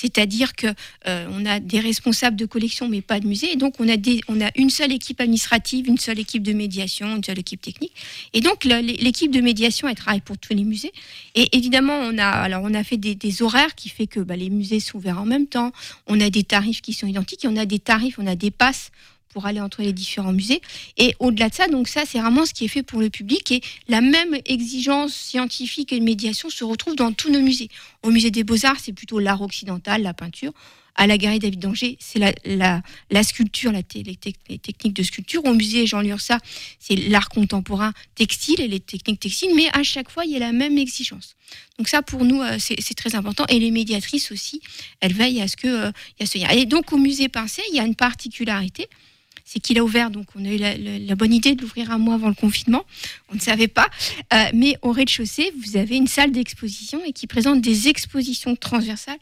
C'est-à-dire que euh, on a des responsables de collection, mais pas de musée. Et donc on a une seule équipe administrative, une seule équipe de médiation, une seule équipe technique. Et donc l'équipe de médiation, elle travaille pour tous les musées. Et évidemment, on a, fait des, des horaires qui fait que bah, les musées sont ouverts en même temps. On a des tarifs qui sont identiques. Et on a des tarifs, on a des passes pour aller entre les différents musées. Et au-delà de ça, donc ça, c'est vraiment ce qui est fait pour le public. Et la même exigence scientifique et de médiation se retrouve dans tous nos musées. Au musée des Beaux-Arts, c'est plutôt l'art occidental, la peinture. À la Galerie David d'Angers, c'est la, la, sculpture, la les, tec- les techniques de sculpture. Au musée Jean Lursa, c'est l'art contemporain textile et les techniques textiles. Mais à chaque fois, il y a la même exigence. Donc ça, pour nous, euh, c'est très important. Et les médiatrices aussi, elles veillent à ce que euh, y a ce lien. Et donc, au musée Pincé, il y a une particularité c'est qu'il a ouvert, donc on a eu la, bonne idée de l'ouvrir un mois avant le confinement, on ne savait pas, Euh, mais au rez-de-chaussée, vous avez une salle d'exposition et qui présente des expositions transversales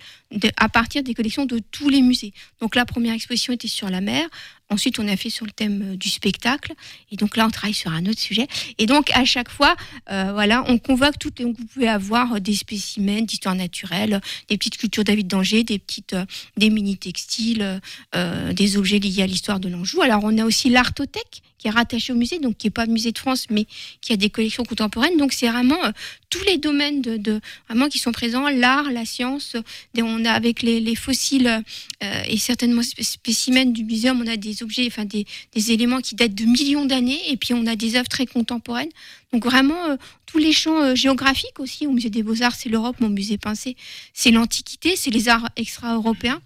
à partir des collections de tous les musées. Donc la première exposition était sur la mer, ensuite on a fait sur le thème euh, du spectacle, et donc là on travaille sur un autre sujet. Et donc à chaque fois, euh, voilà, on convoque toutes, donc vous pouvez avoir euh, des spécimens d'histoire naturelle, des petites cultures David d'Angers, des petites, des mini textiles, des objets liés à l'histoire de l'Anjou. Alors on a aussi l'Artothèque rattaché au musée, donc qui n'est pas musée de France, mais qui a des collections contemporaines. Donc c'est vraiment euh, tous les domaines de, vraiment qui sont présents, l'art, la science. on a avec les, les fossiles euh, et certainement spé- spécimens du muséum, on a des objets, enfin des, éléments qui datent de millions d'années, et puis on a des œuvres très contemporaines. Donc vraiment euh, tous les champs géographiques aussi. Au musée des Beaux Arts, c'est l'Europe, mon musée Pincé, c'est l'Antiquité, c'est les arts extra-européens.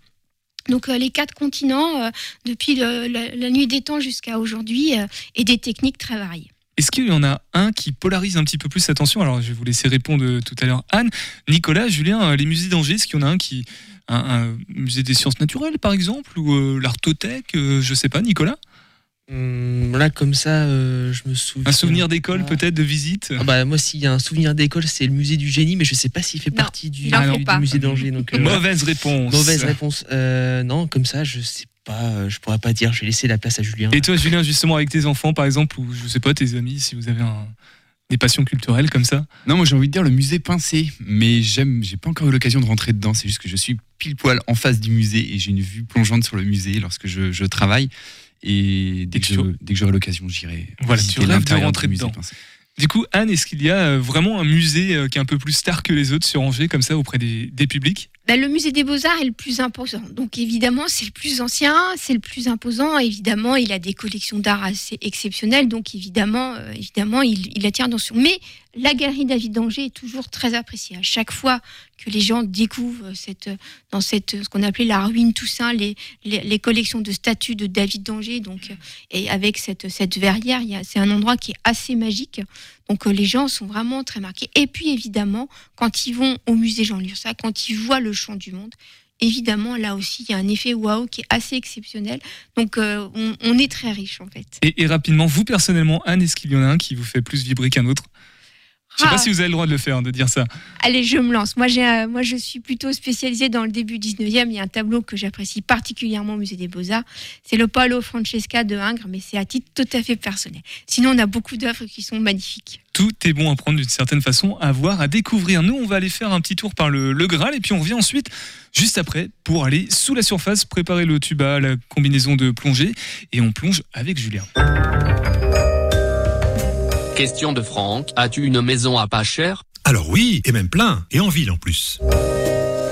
Donc euh, les quatre continents, euh, depuis la, nuit des temps jusqu'à aujourd'hui, euh, et des techniques très variées. Est-ce qu'il y en a un qui polarise un petit peu plus l'attention Alors, je vais vous laisser répondre tout à l'heure, Anne. Nicolas, Julien, les musées d'Angers, est-ce qu'il y en a un qui. Un, un musée des sciences naturelles, par exemple, ou l'Artothèque, je sais pas, Nicolas? Hum, là, comme ça, euh, je me souviens. Un souvenir d'école, peut-être, de visite Ah bah, moi, s'il y a un souvenir d'école, c'est le musée du génie, mais je sais pas s'il fait Non, partie du, musée d'Angers. Donc, euh. Mauvaise réponse. Mauvaise réponse. Euh, non, comme ça, je sais pas. euh, Je pourrais pas dire. Je vais laisser la place à Julien. Et toi, Julien, justement, avec tes enfants, par exemple, ou je sais pas, tes amis, si vous avez un- des passions culturelles comme ça? Non, moi j'ai envie de dire le musée Pincé, mais j'aime, j'ai pas encore eu l'occasion de rentrer dedans. C'est juste que je suis pile poil en face du musée et j'ai une vue plongeante sur le musée lorsque je, je travaille. Et dès que, dès que j'aurai l'occasion, j'irai. Voilà, tu rêves de rentrer dedans. Du coup, Anne, est-ce qu'il y a euh, vraiment un musée euh, qui est un peu plus star que les autres sur Angers, comme ça, auprès des, des publics? Bah, le musée des Beaux-Arts est le plus imposant. Donc évidemment, c'est le plus ancien, c'est le plus imposant. Évidemment, il a des collections d'art assez exceptionnelles. Donc évidemment, euh, évidemment il, il attire l'attention. Mais la galerie David d'Angers est toujours très appréciée. À chaque fois que les gens découvrent cette, dans cette, ce qu'on appelait la ruine Toussaint, les, les, collections de statues de David d'Angers, donc, euh, et avec cette, cette verrière, c'est un endroit qui est assez magique. Donc euh, les gens sont vraiment très marqués. Et puis évidemment, quand ils vont au musée Jean Lursac, quand ils voient le champ du monde, évidemment, là aussi, il y a un effet waouh qui est assez exceptionnel. Donc, euh, on, on est très riche, en fait. Et, et rapidement, vous personnellement, Anne, est-ce qu'il y en a un qui vous fait plus vibrer qu'un autre? Je sais Ah. pas si vous avez le droit de le faire, de dire ça. Allez, je me lance. Moi, j'ai, moi, je suis plutôt spécialisée dans le début 19e. Il y a un tableau que j'apprécie particulièrement au Musée des Beaux-Arts. C'est le Paolo Francesca de Ingres, mais c'est à titre tout à fait personnel. Sinon, on a beaucoup d'œuvres qui sont magnifiques. Tout est bon à prendre d'une certaine façon, à voir, à découvrir. Nous, on va aller faire un petit tour par le, le Graal et puis on revient ensuite, juste après, pour aller sous la surface, préparer le tuba, la combinaison de plongée et on plonge avec Julien. Question de Franck. As-tu une maison à pas cher? Alors oui, et même plein, et en ville en plus.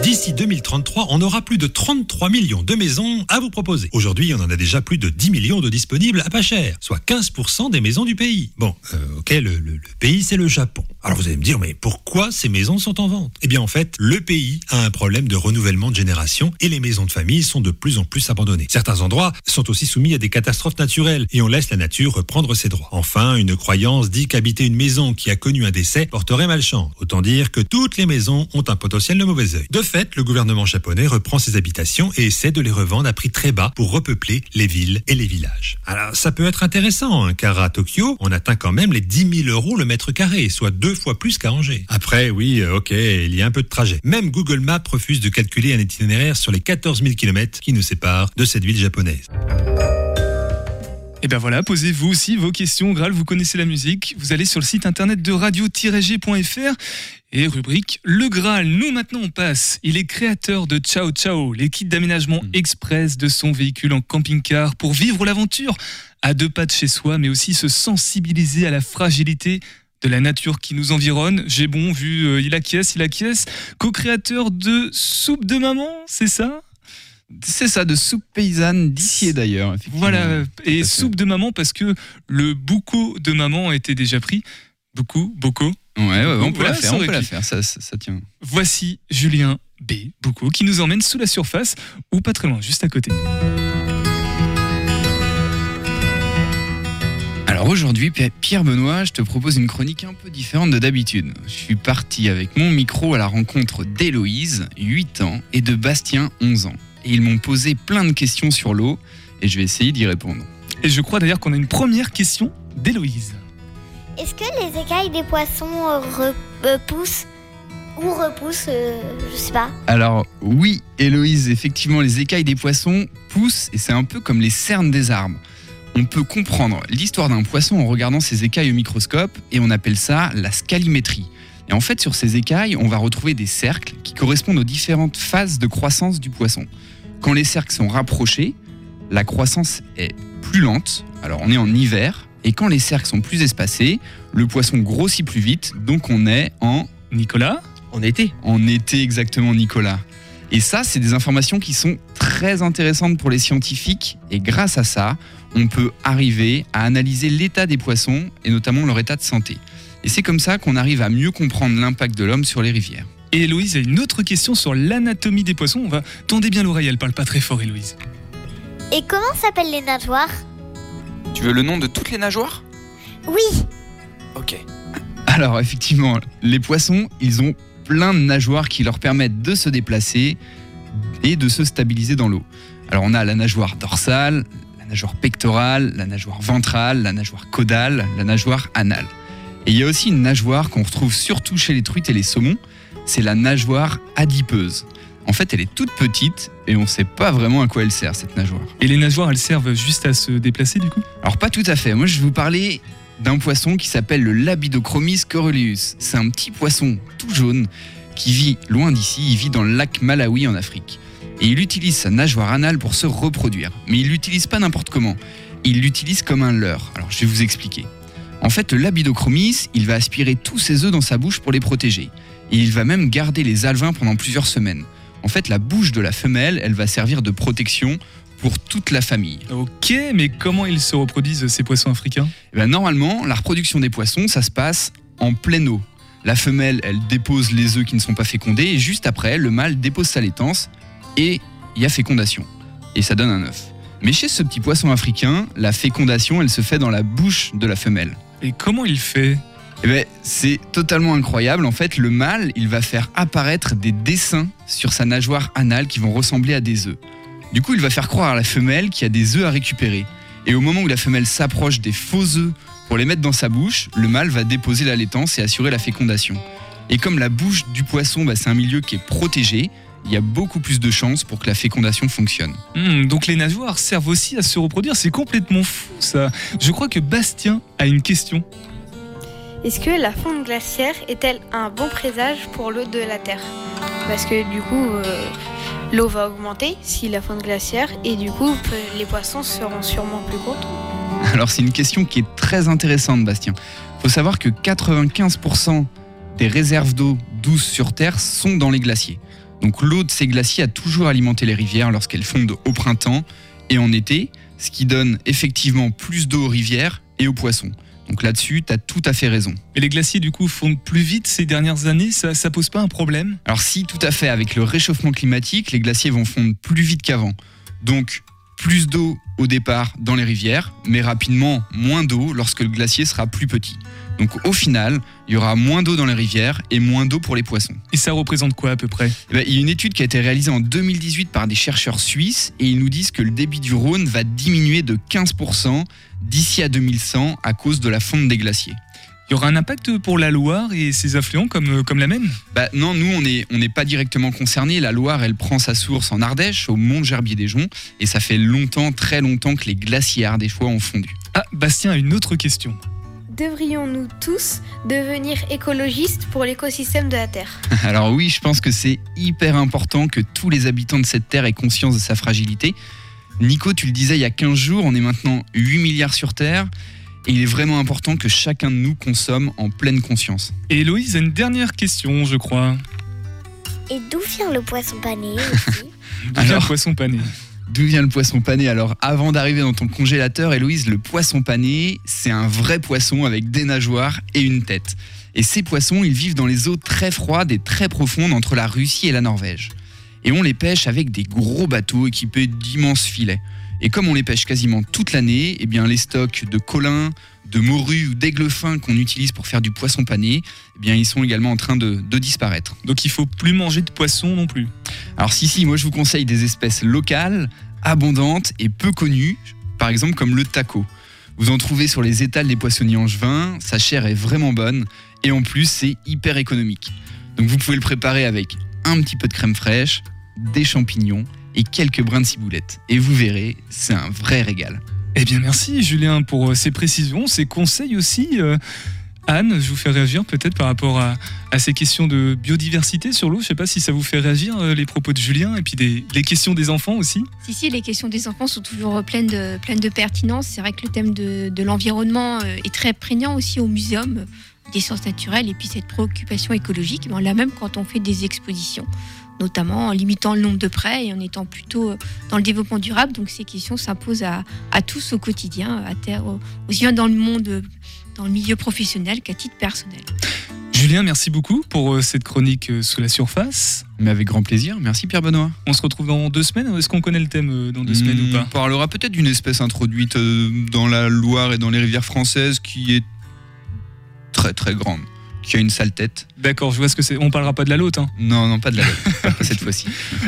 D'ici 2033, on aura plus de 33 millions de maisons à vous proposer. Aujourd'hui, on en a déjà plus de 10 millions de disponibles à pas cher, soit 15% des maisons du pays. Bon, euh, ok, le, pays, c'est le Japon. Alors vous allez me dire, mais pourquoi ces maisons sont en vente? Eh bien en fait, le pays a un problème de renouvellement de génération et les maisons de famille sont de plus en plus abandonnées. Certains endroits sont aussi soumis à des catastrophes naturelles et on laisse la nature reprendre ses droits. Enfin, une croyance dit qu'habiter une maison qui a connu un décès porterait malchance. Autant dire que toutes les maisons ont un potentiel de mauvais œil. De fait, le gouvernement japonais reprend ses habitations et essaie de les revendre à prix très bas pour repeupler les villes et les villages. Alors ça peut être intéressant, hein, car à Tokyo, on atteint quand même les 10 000 euros le mètre carré, soit deux fois plus qu'à Angers. Après, oui, euh, ok, il y a un peu de trajet. Même Google Maps refuse de calculer un itinéraire sur les 14 000 km qui nous séparent de cette ville japonaise. Et ben voilà, posez vous aussi vos questions. Graal, vous connaissez la musique. Vous allez sur le site internet de radio-g.fr et rubrique Le Graal. Nous maintenant on passe. Il est créateur de Ciao Ciao, les kits d'aménagement express de son véhicule en camping-car pour vivre l'aventure à deux pas de chez soi, mais aussi se sensibiliser à la fragilité de la nature qui nous environne. J'ai bon vu, euh, il acquiesce, il acquiesce. Co-créateur de Soupe de Maman, c'est ça? C'est ça, de soupe paysanne d'ici d'ailleurs. effectivement. Voilà, et soupe de maman parce que le boucou de maman était déjà pris. Beaucoup, beaucoup. Ouais, ouais, ouais, on peut la faire, ça on peut la faire, ça, ça, ça tient. Voici Julien B, beaucoup, qui nous emmène sous la surface, ou pas très loin, juste à côté. Alors aujourd'hui, Pi- Pierre Benoît, je te propose une chronique un peu différente de d'habitude. Je suis parti avec mon micro à la rencontre d'Héloïse, 8 ans, et de Bastien, 11 ans. Et ils m'ont posé plein de questions sur l'eau, et je vais essayer d'y répondre. Et je crois d'ailleurs qu'on a une première question d'Héloïse. Est-ce que les écailles des poissons euh, re- euh, poussent ou repoussent euh, Je sais pas. Alors oui, Héloïse, effectivement, les écailles des poissons poussent, et c'est un peu comme les cernes des arbres. On peut comprendre l'histoire d'un poisson en regardant ses écailles au microscope, et on appelle ça la scalimétrie. Et en fait, sur ces écailles, on va retrouver des cercles qui correspondent aux différentes phases de croissance du poisson. Quand les cercles sont rapprochés, la croissance est plus lente, alors on est en hiver, et quand les cercles sont plus espacés, le poisson grossit plus vite, donc on est en... Nicolas En été. En été exactement, Nicolas. Et ça, c'est des informations qui sont très intéressantes pour les scientifiques, et grâce à ça, on peut arriver à analyser l'état des poissons, et notamment leur état de santé. Et c'est comme ça qu'on arrive à mieux comprendre l'impact de l'homme sur les rivières. Et Héloïse a une autre question sur l'anatomie des poissons. On va tendez bien l'oreille, elle parle pas très fort, Héloïse. Et comment s'appellent les nageoires? Tu veux le nom de toutes les nageoires? Oui. Ok. Alors effectivement, les poissons, ils ont plein de nageoires qui leur permettent de se déplacer et de se stabiliser dans l'eau. Alors on a la nageoire dorsale, la nageoire pectorale, la nageoire ventrale, la nageoire caudale, la nageoire anale. Et il y a aussi une nageoire qu'on retrouve surtout chez les truites et les saumons, c'est la nageoire adipeuse. En fait, elle est toute petite et on ne sait pas vraiment à quoi elle sert cette nageoire. Et les nageoires, elles servent juste à se déplacer du coup? Alors pas tout à fait. Moi, je vais vous parler d'un poisson qui s'appelle le Labidochromis coruleus. C'est un petit poisson tout jaune qui vit loin d'ici. Il vit dans le lac Malawi en Afrique. Et il utilise sa nageoire anale pour se reproduire. Mais il l'utilise pas n'importe comment. Il l'utilise comme un leurre. Alors je vais vous expliquer. En fait, le Labidochromis, il va aspirer tous ses œufs dans sa bouche pour les protéger. Et il va même garder les alevins pendant plusieurs semaines. En fait, la bouche de la femelle, elle va servir de protection pour toute la famille. Ok, mais comment ils se reproduisent ces poissons africains? Eh ben, Normalement, la reproduction des poissons, ça se passe en pleine eau. La femelle, elle dépose les œufs qui ne sont pas fécondés et juste après, le mâle dépose sa laitance et il y a fécondation. Et ça donne un œuf. Mais chez ce petit poisson africain, la fécondation, elle se fait dans la bouche de la femelle. Et comment il fait? Eh ben, c'est totalement incroyable. En fait, le mâle, il va faire apparaître des dessins sur sa nageoire anale qui vont ressembler à des œufs. Du coup, il va faire croire à la femelle qu'il y a des œufs à récupérer. Et au moment où la femelle s'approche des faux œufs pour les mettre dans sa bouche, le mâle va déposer la laitance et assurer la fécondation. Et comme la bouche du poisson, bah, c'est un milieu qui est protégé, il y a beaucoup plus de chances pour que la fécondation fonctionne. Hmm, donc les nageoires servent aussi à se reproduire, c'est complètement fou ça. Je crois que Bastien a une question. Est-ce que la fonte glaciaire est-elle un bon présage pour l'eau de la Terre? Parce que du coup, euh, l'eau va augmenter si la fonte glaciaire et du coup, les poissons seront sûrement plus contents. Alors c'est une question qui est très intéressante, Bastien. faut savoir que 95% des réserves d'eau douce sur Terre sont dans les glaciers. Donc l'eau de ces glaciers a toujours alimenté les rivières lorsqu'elles fondent au printemps et en été, ce qui donne effectivement plus d'eau aux rivières et aux poissons. Donc là-dessus, tu as tout à fait raison. Et les glaciers du coup fondent plus vite ces dernières années, ça, ça pose pas un problème? Alors si, tout à fait, avec le réchauffement climatique, les glaciers vont fondre plus vite qu'avant. Donc plus d'eau au départ dans les rivières, mais rapidement moins d'eau lorsque le glacier sera plus petit. Donc au final, il y aura moins d'eau dans les rivières et moins d'eau pour les poissons. Et ça représente quoi à peu près? Eh ben, Il y a une étude qui a été réalisée en 2018 par des chercheurs suisses et ils nous disent que le débit du Rhône va diminuer de 15% d'ici à 2100 à cause de la fonte des glaciers. Il y aura un impact pour la Loire et ses affluents comme, euh, comme la Maine? Bah non, nous on n'est on n'est pas directement concernés. La Loire, elle prend sa source en Ardèche, au mont Gerbier des Joncs, et ça fait longtemps, très longtemps que les glaciers ardéchois ont fondu. Ah, Bastien a une autre question. Devrions-nous tous devenir écologistes pour l'écosystème de la Terre Alors oui, je pense que c'est hyper important que tous les habitants de cette terre aient conscience de sa fragilité. Nico, tu le disais il y a 15 jours, on est maintenant 8 milliards sur Terre, et il est vraiment important que chacun de nous consomme en pleine conscience. Et Héloïse a une dernière question, je crois. Et d'où vient le poisson pané aussi? D'où vient le poisson pané? D'où vient le poisson pané? Alors, avant d'arriver dans ton congélateur, Héloïse, le poisson pané, c'est un vrai poisson avec des nageoires et une tête. Et ces poissons, ils vivent dans les eaux très froides et très profondes entre la Russie et la Norvège. Et on les pêche avec des gros bateaux équipés d'immenses filets. Et comme on les pêche quasiment toute l'année, eh bien les stocks de collins, de morues ou d'aigles fins qu'on utilise pour faire du poisson pané, eh bien ils sont également en train de, de disparaître. Donc il faut plus manger de poisson non plus. Alors si si, moi je vous conseille des espèces locales, abondantes et peu connues, par exemple comme le taco. Vous en trouvez sur les étals des poissonniers angevins, sa chair est vraiment bonne et en plus c'est hyper économique. Donc vous pouvez le préparer avec un petit peu de crème fraîche, des champignons et quelques brins de ciboulette. Et vous verrez, c'est un vrai régal. Eh bien merci Julien pour euh, ces précisions, ces conseils aussi. Euh, Anne, je vous fais réagir peut-être par rapport à, ces questions de biodiversité sur l'eau. Je sais pas si ça vous fait réagir euh, les propos de Julien et puis des, les questions des enfants aussi. Si, si, les questions des enfants sont toujours pleines de, pleines de pertinence. C'est vrai que le thème de, l'environnement est très prégnant aussi au muséum des sciences naturelles et puis cette préoccupation écologique, on l'a même quand on fait des expositions, notamment en limitant le nombre de prêts et en étant plutôt euh, dans le développement durable. Donc ces questions s'imposent à, à tous au quotidien, à terre, au- aussi bien dans le monde, dans le milieu professionnel qu'à titre personnel. Julien, merci beaucoup pour euh, cette chronique euh, sous la surface. Mais avec grand plaisir, merci Pierre Benoît. On se retrouve dans deux semaines. Est-ce qu'on connaît le thème dans deux semaines ou Hmm, pas? On parlera peut-être d'une espèce introduite dans la Loire et dans les rivières françaises qui est très très grande, qui a une sale tête. D'accord, je vois ce que c'est. On parlera pas de la lotte. Hein. Non, non, pas de la lotte, pas cette fois-ci.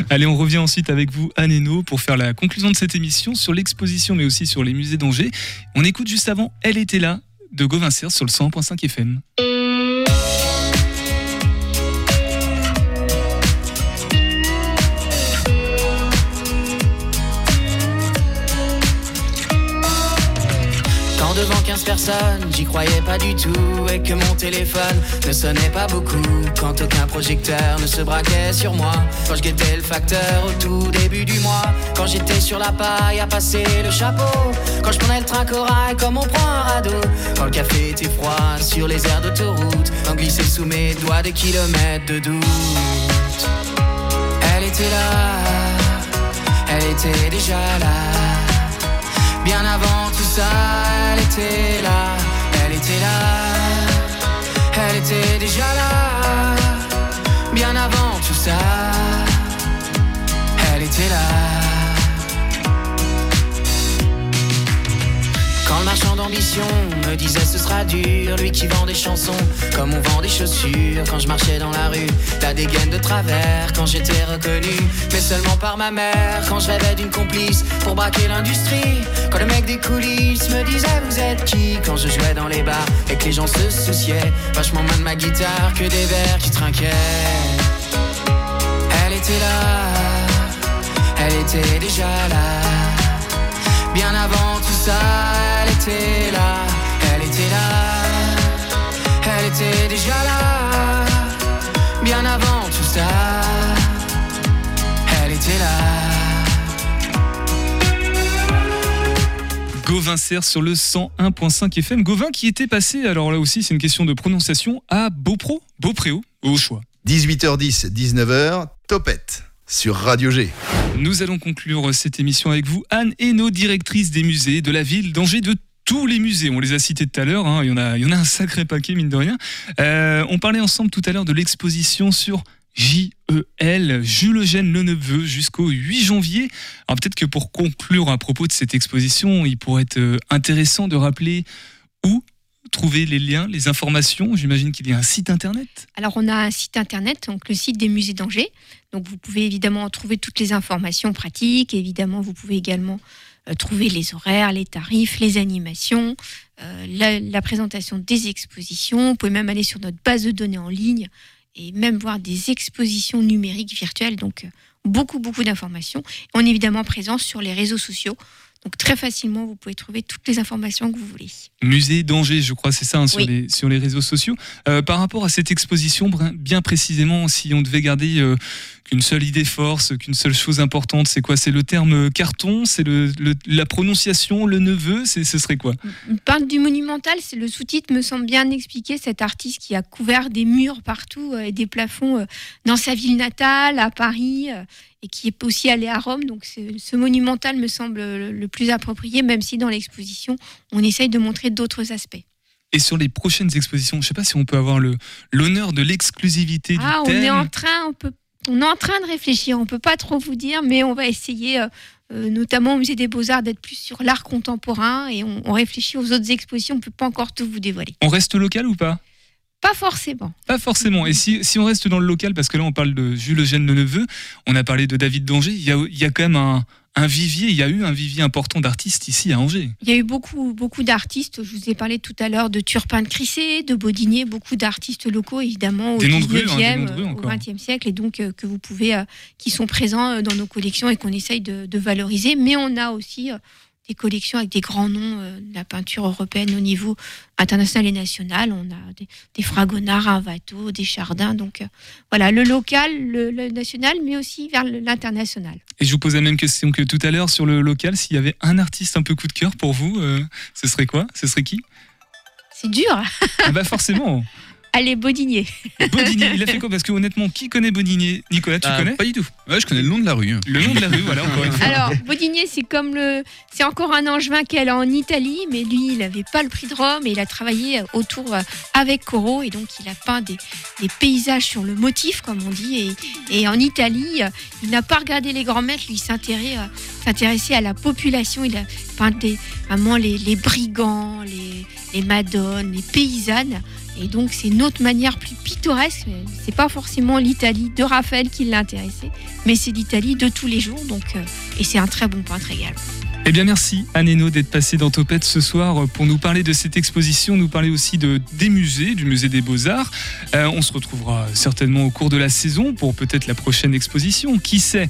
Allez, on revient ensuite avec vous, Anne et No, pour faire la conclusion de cette émission sur l'exposition, mais aussi sur les musées d'Angers. On écoute juste avant Elle était là de Gauvin sur le 100.5 FM. 15 personnes, j'y croyais pas du tout et que mon téléphone ne sonnait pas beaucoup. Quand aucun projecteur ne se braquait sur moi. Quand je guettais le facteur au tout début du mois. Quand j'étais sur la paille à passer le chapeau. Quand je prenais le train corail comme on prend un radeau. Quand le café était froid sur les aires d'autoroute. Quand glissait sous mes doigts des kilomètres de doute. Elle était là, elle était déjà là. Bien avant tout ça, elle était là, elle était là, elle était déjà là. Bien avant tout ça, elle était là. Quand le marchand d'ambition me disait ce sera dur, lui qui vend des chansons comme on vend des chaussures. Quand je marchais dans la rue, la dégaine de travers quand j'étais reconnu, mais seulement par ma mère. Quand je rêvais d'une complice pour braquer l'industrie, quand le mec des coulisses me disait vous êtes qui Quand je jouais dans les bars et que les gens se souciaient vachement moins de ma guitare que des verres qui trinquaient. Elle était là, elle était déjà là. Bien avant tout ça, était là, elle était là, elle était déjà là. Bien avant tout ça, elle était là. Gauvin Serre sur le 101.5 FM. Gauvin qui était passé, alors là aussi c'est une question de prononciation, à Beaupro, Beaupréau, au choix. 18h10, 19h, Topette sur Radio G. Nous allons conclure cette émission avec vous, Anne et nos directrices des musées de la ville d'Angers, de tous les musées. On les a cités tout à l'heure, hein. il, y en a, il y en a un sacré paquet, mine de rien. Euh, on parlait ensemble tout à l'heure de l'exposition sur JEL, Jules Eugène Le Neveu, jusqu'au 8 janvier. Alors peut-être que pour conclure à propos de cette exposition, il pourrait être euh, intéressant de rappeler où trouver les liens, les informations. J'imagine qu'il y a un site internet. Alors on a un site internet, donc le site des musées d'Angers. Donc vous pouvez évidemment trouver toutes les informations pratiques. Évidemment, vous pouvez également trouver les horaires, les tarifs, les animations, euh, la, la présentation des expositions. Vous pouvez même aller sur notre base de données en ligne et même voir des expositions numériques virtuelles. Donc euh, beaucoup, beaucoup d'informations. On est évidemment présent sur les réseaux sociaux. Donc très facilement, vous pouvez trouver toutes les informations que vous voulez. Musée d'Angers, je crois, c'est ça, hein, sur, Oui. les, sur les réseaux sociaux. Euh, par rapport à cette exposition, bien précisément, si on devait garder euh, qu'une seule idée force, qu'une seule chose importante, c'est quoi? C'est le terme carton? C'est le, le- la prononciation, le neveu? Ce serait quoi? Peinte du monumental, c'est le sous-titre me semble bien expliquer cet artiste qui a couvert des murs partout euh, et des plafonds dans sa ville natale, à Paris, et qui est aussi allé à Rome. Donc ce monumental me semble le, plus approprié, même si dans l'exposition, on essaye de montrer d'autres aspects. Et sur les prochaines expositions, je ne sais pas si on peut avoir le, l'honneur de l'exclusivité Ah, du on thème. est en train, on peut, on est en train de réfléchir. On peut pas trop vous dire, mais on va essayer, euh, euh, notamment au musée des Beaux Arts, d'être plus sur l'art contemporain et on, on réfléchit aux autres expositions. On peut pas encore tout vous dévoiler. On reste local ou pas? Pas forcément. Pas forcément. Et si, si on reste dans le local, parce que là on parle de Jules Eugène Le Neveu, on a parlé de David d'Angers, il y a, il y a quand même un, un vivier, il y a eu un vivier important d'artistes ici à Angers. Il y a eu beaucoup, beaucoup d'artistes. Je vous ai parlé tout à l'heure de Turpin de Crissé, de Baudinier, beaucoup d'artistes locaux, évidemment, au Des noms de rue, 19e, hein, au encore. 20e siècle, et donc euh, que vous pouvez, euh, qui sont présents euh, dans nos collections et qu'on essaye de, de valoriser. Mais on a aussi euh, des collections avec des grands noms euh, de la peinture européenne au niveau international et national. On a des, des Fragonard, un Watteau, des Chardins. Donc euh, voilà, le local, le, le national, mais aussi vers l'international. Et je vous pose la même question que tout à l'heure sur le local. S'il y avait un artiste un peu coup de cœur pour vous, euh, ce serait quoi? Ce serait qui? C'est dur. ah Bah forcément. Allez, Baudinier. Bodinier, il a fait quoi Parce que honnêtement, qui connaît Bodinier Nicolas, tu Ah, connais Pas du tout. Ouais, je connais le nom de la rue. Le nom de la rue, voilà, encore une fois. Alors, Baudinier, c'est comme le. C'est encore un angevin qui est allé en Italie, mais lui, il n'avait pas le prix de Rome et il a travaillé autour euh, avec Corot et donc il a peint des, des paysages sur le motif, comme on dit. Et, et en Italie, euh, il n'a pas regardé les grands maîtres, lui, il s'intéressait, euh, s'intéressait à la population. Il a peint des, vraiment les, les brigands, les, les madones, les paysannes. Et donc, c'est une autre manière plus pittoresque. C'est pas forcément l'Italie de Raphaël qui l'a intéressé, mais c'est l'Italie de tous les jours. Donc, euh, et c'est un très bon peintre également. Eh bien, merci Hainaut d'être passée dans Topette ce soir pour nous parler de cette exposition, nous parler aussi de, des musées, du musée des Beaux-Arts. Euh, on se retrouvera certainement au cours de la saison pour peut-être la prochaine exposition. Qui sait?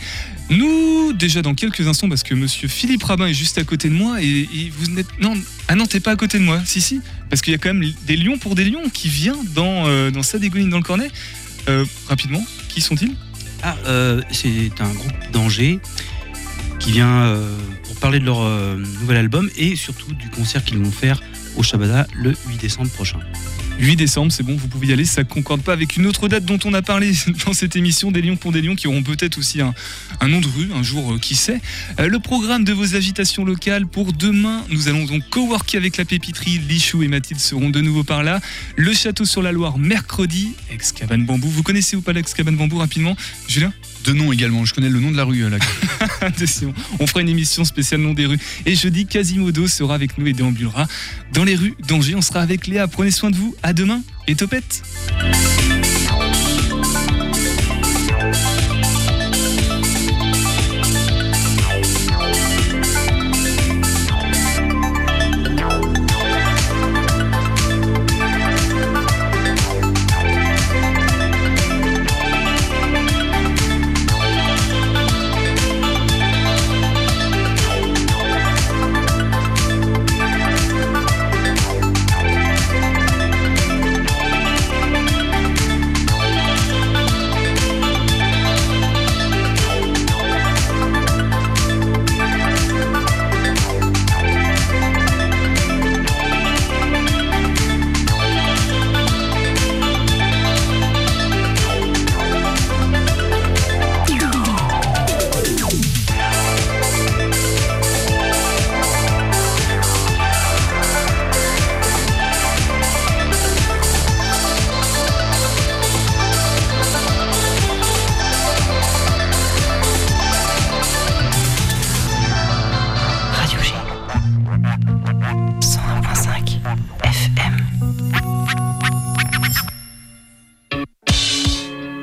Nous, déjà dans quelques instants, parce que monsieur Philippe Rabin est juste à côté de moi et, vous n'êtes. Non, ah non, t'es pas à côté de moi. Si, si. Parce qu'il y a quand même des lions pour des lions qui vient dans, euh, dans sa dégouline dans le cornet. Euh, rapidement, qui sont-ils? Ah, euh, c'est un groupe d'Angers qui vient pour parler de leur nouvel album et surtout du concert qu'ils vont faire au Shabada le 8 décembre prochain. 8 décembre, c'est bon, vous pouvez y aller. Ça concorde pas avec une autre date dont on a parlé dans cette émission des Lions pour des Lions qui auront peut-être aussi un, un nom de rue, un jour, euh, qui sait. Euh, le programme de vos agitations locales pour demain, nous allons donc coworker avec la pépiterie. Lichou et Mathilde seront de nouveau par là. Le château sur la Loire, mercredi. Ex-cabane bambou. Vous connaissez ou pas l'ex-cabane bambou rapidement Julien? De nom également, je connais le nom de la rue. euh, Là. Simon. On fera une émission spéciale nom des rues. Et jeudi, Quasimodo sera avec nous et déambulera dans les rues d'Angers. On sera avec Léa. Prenez soin de vous. À demain et topette.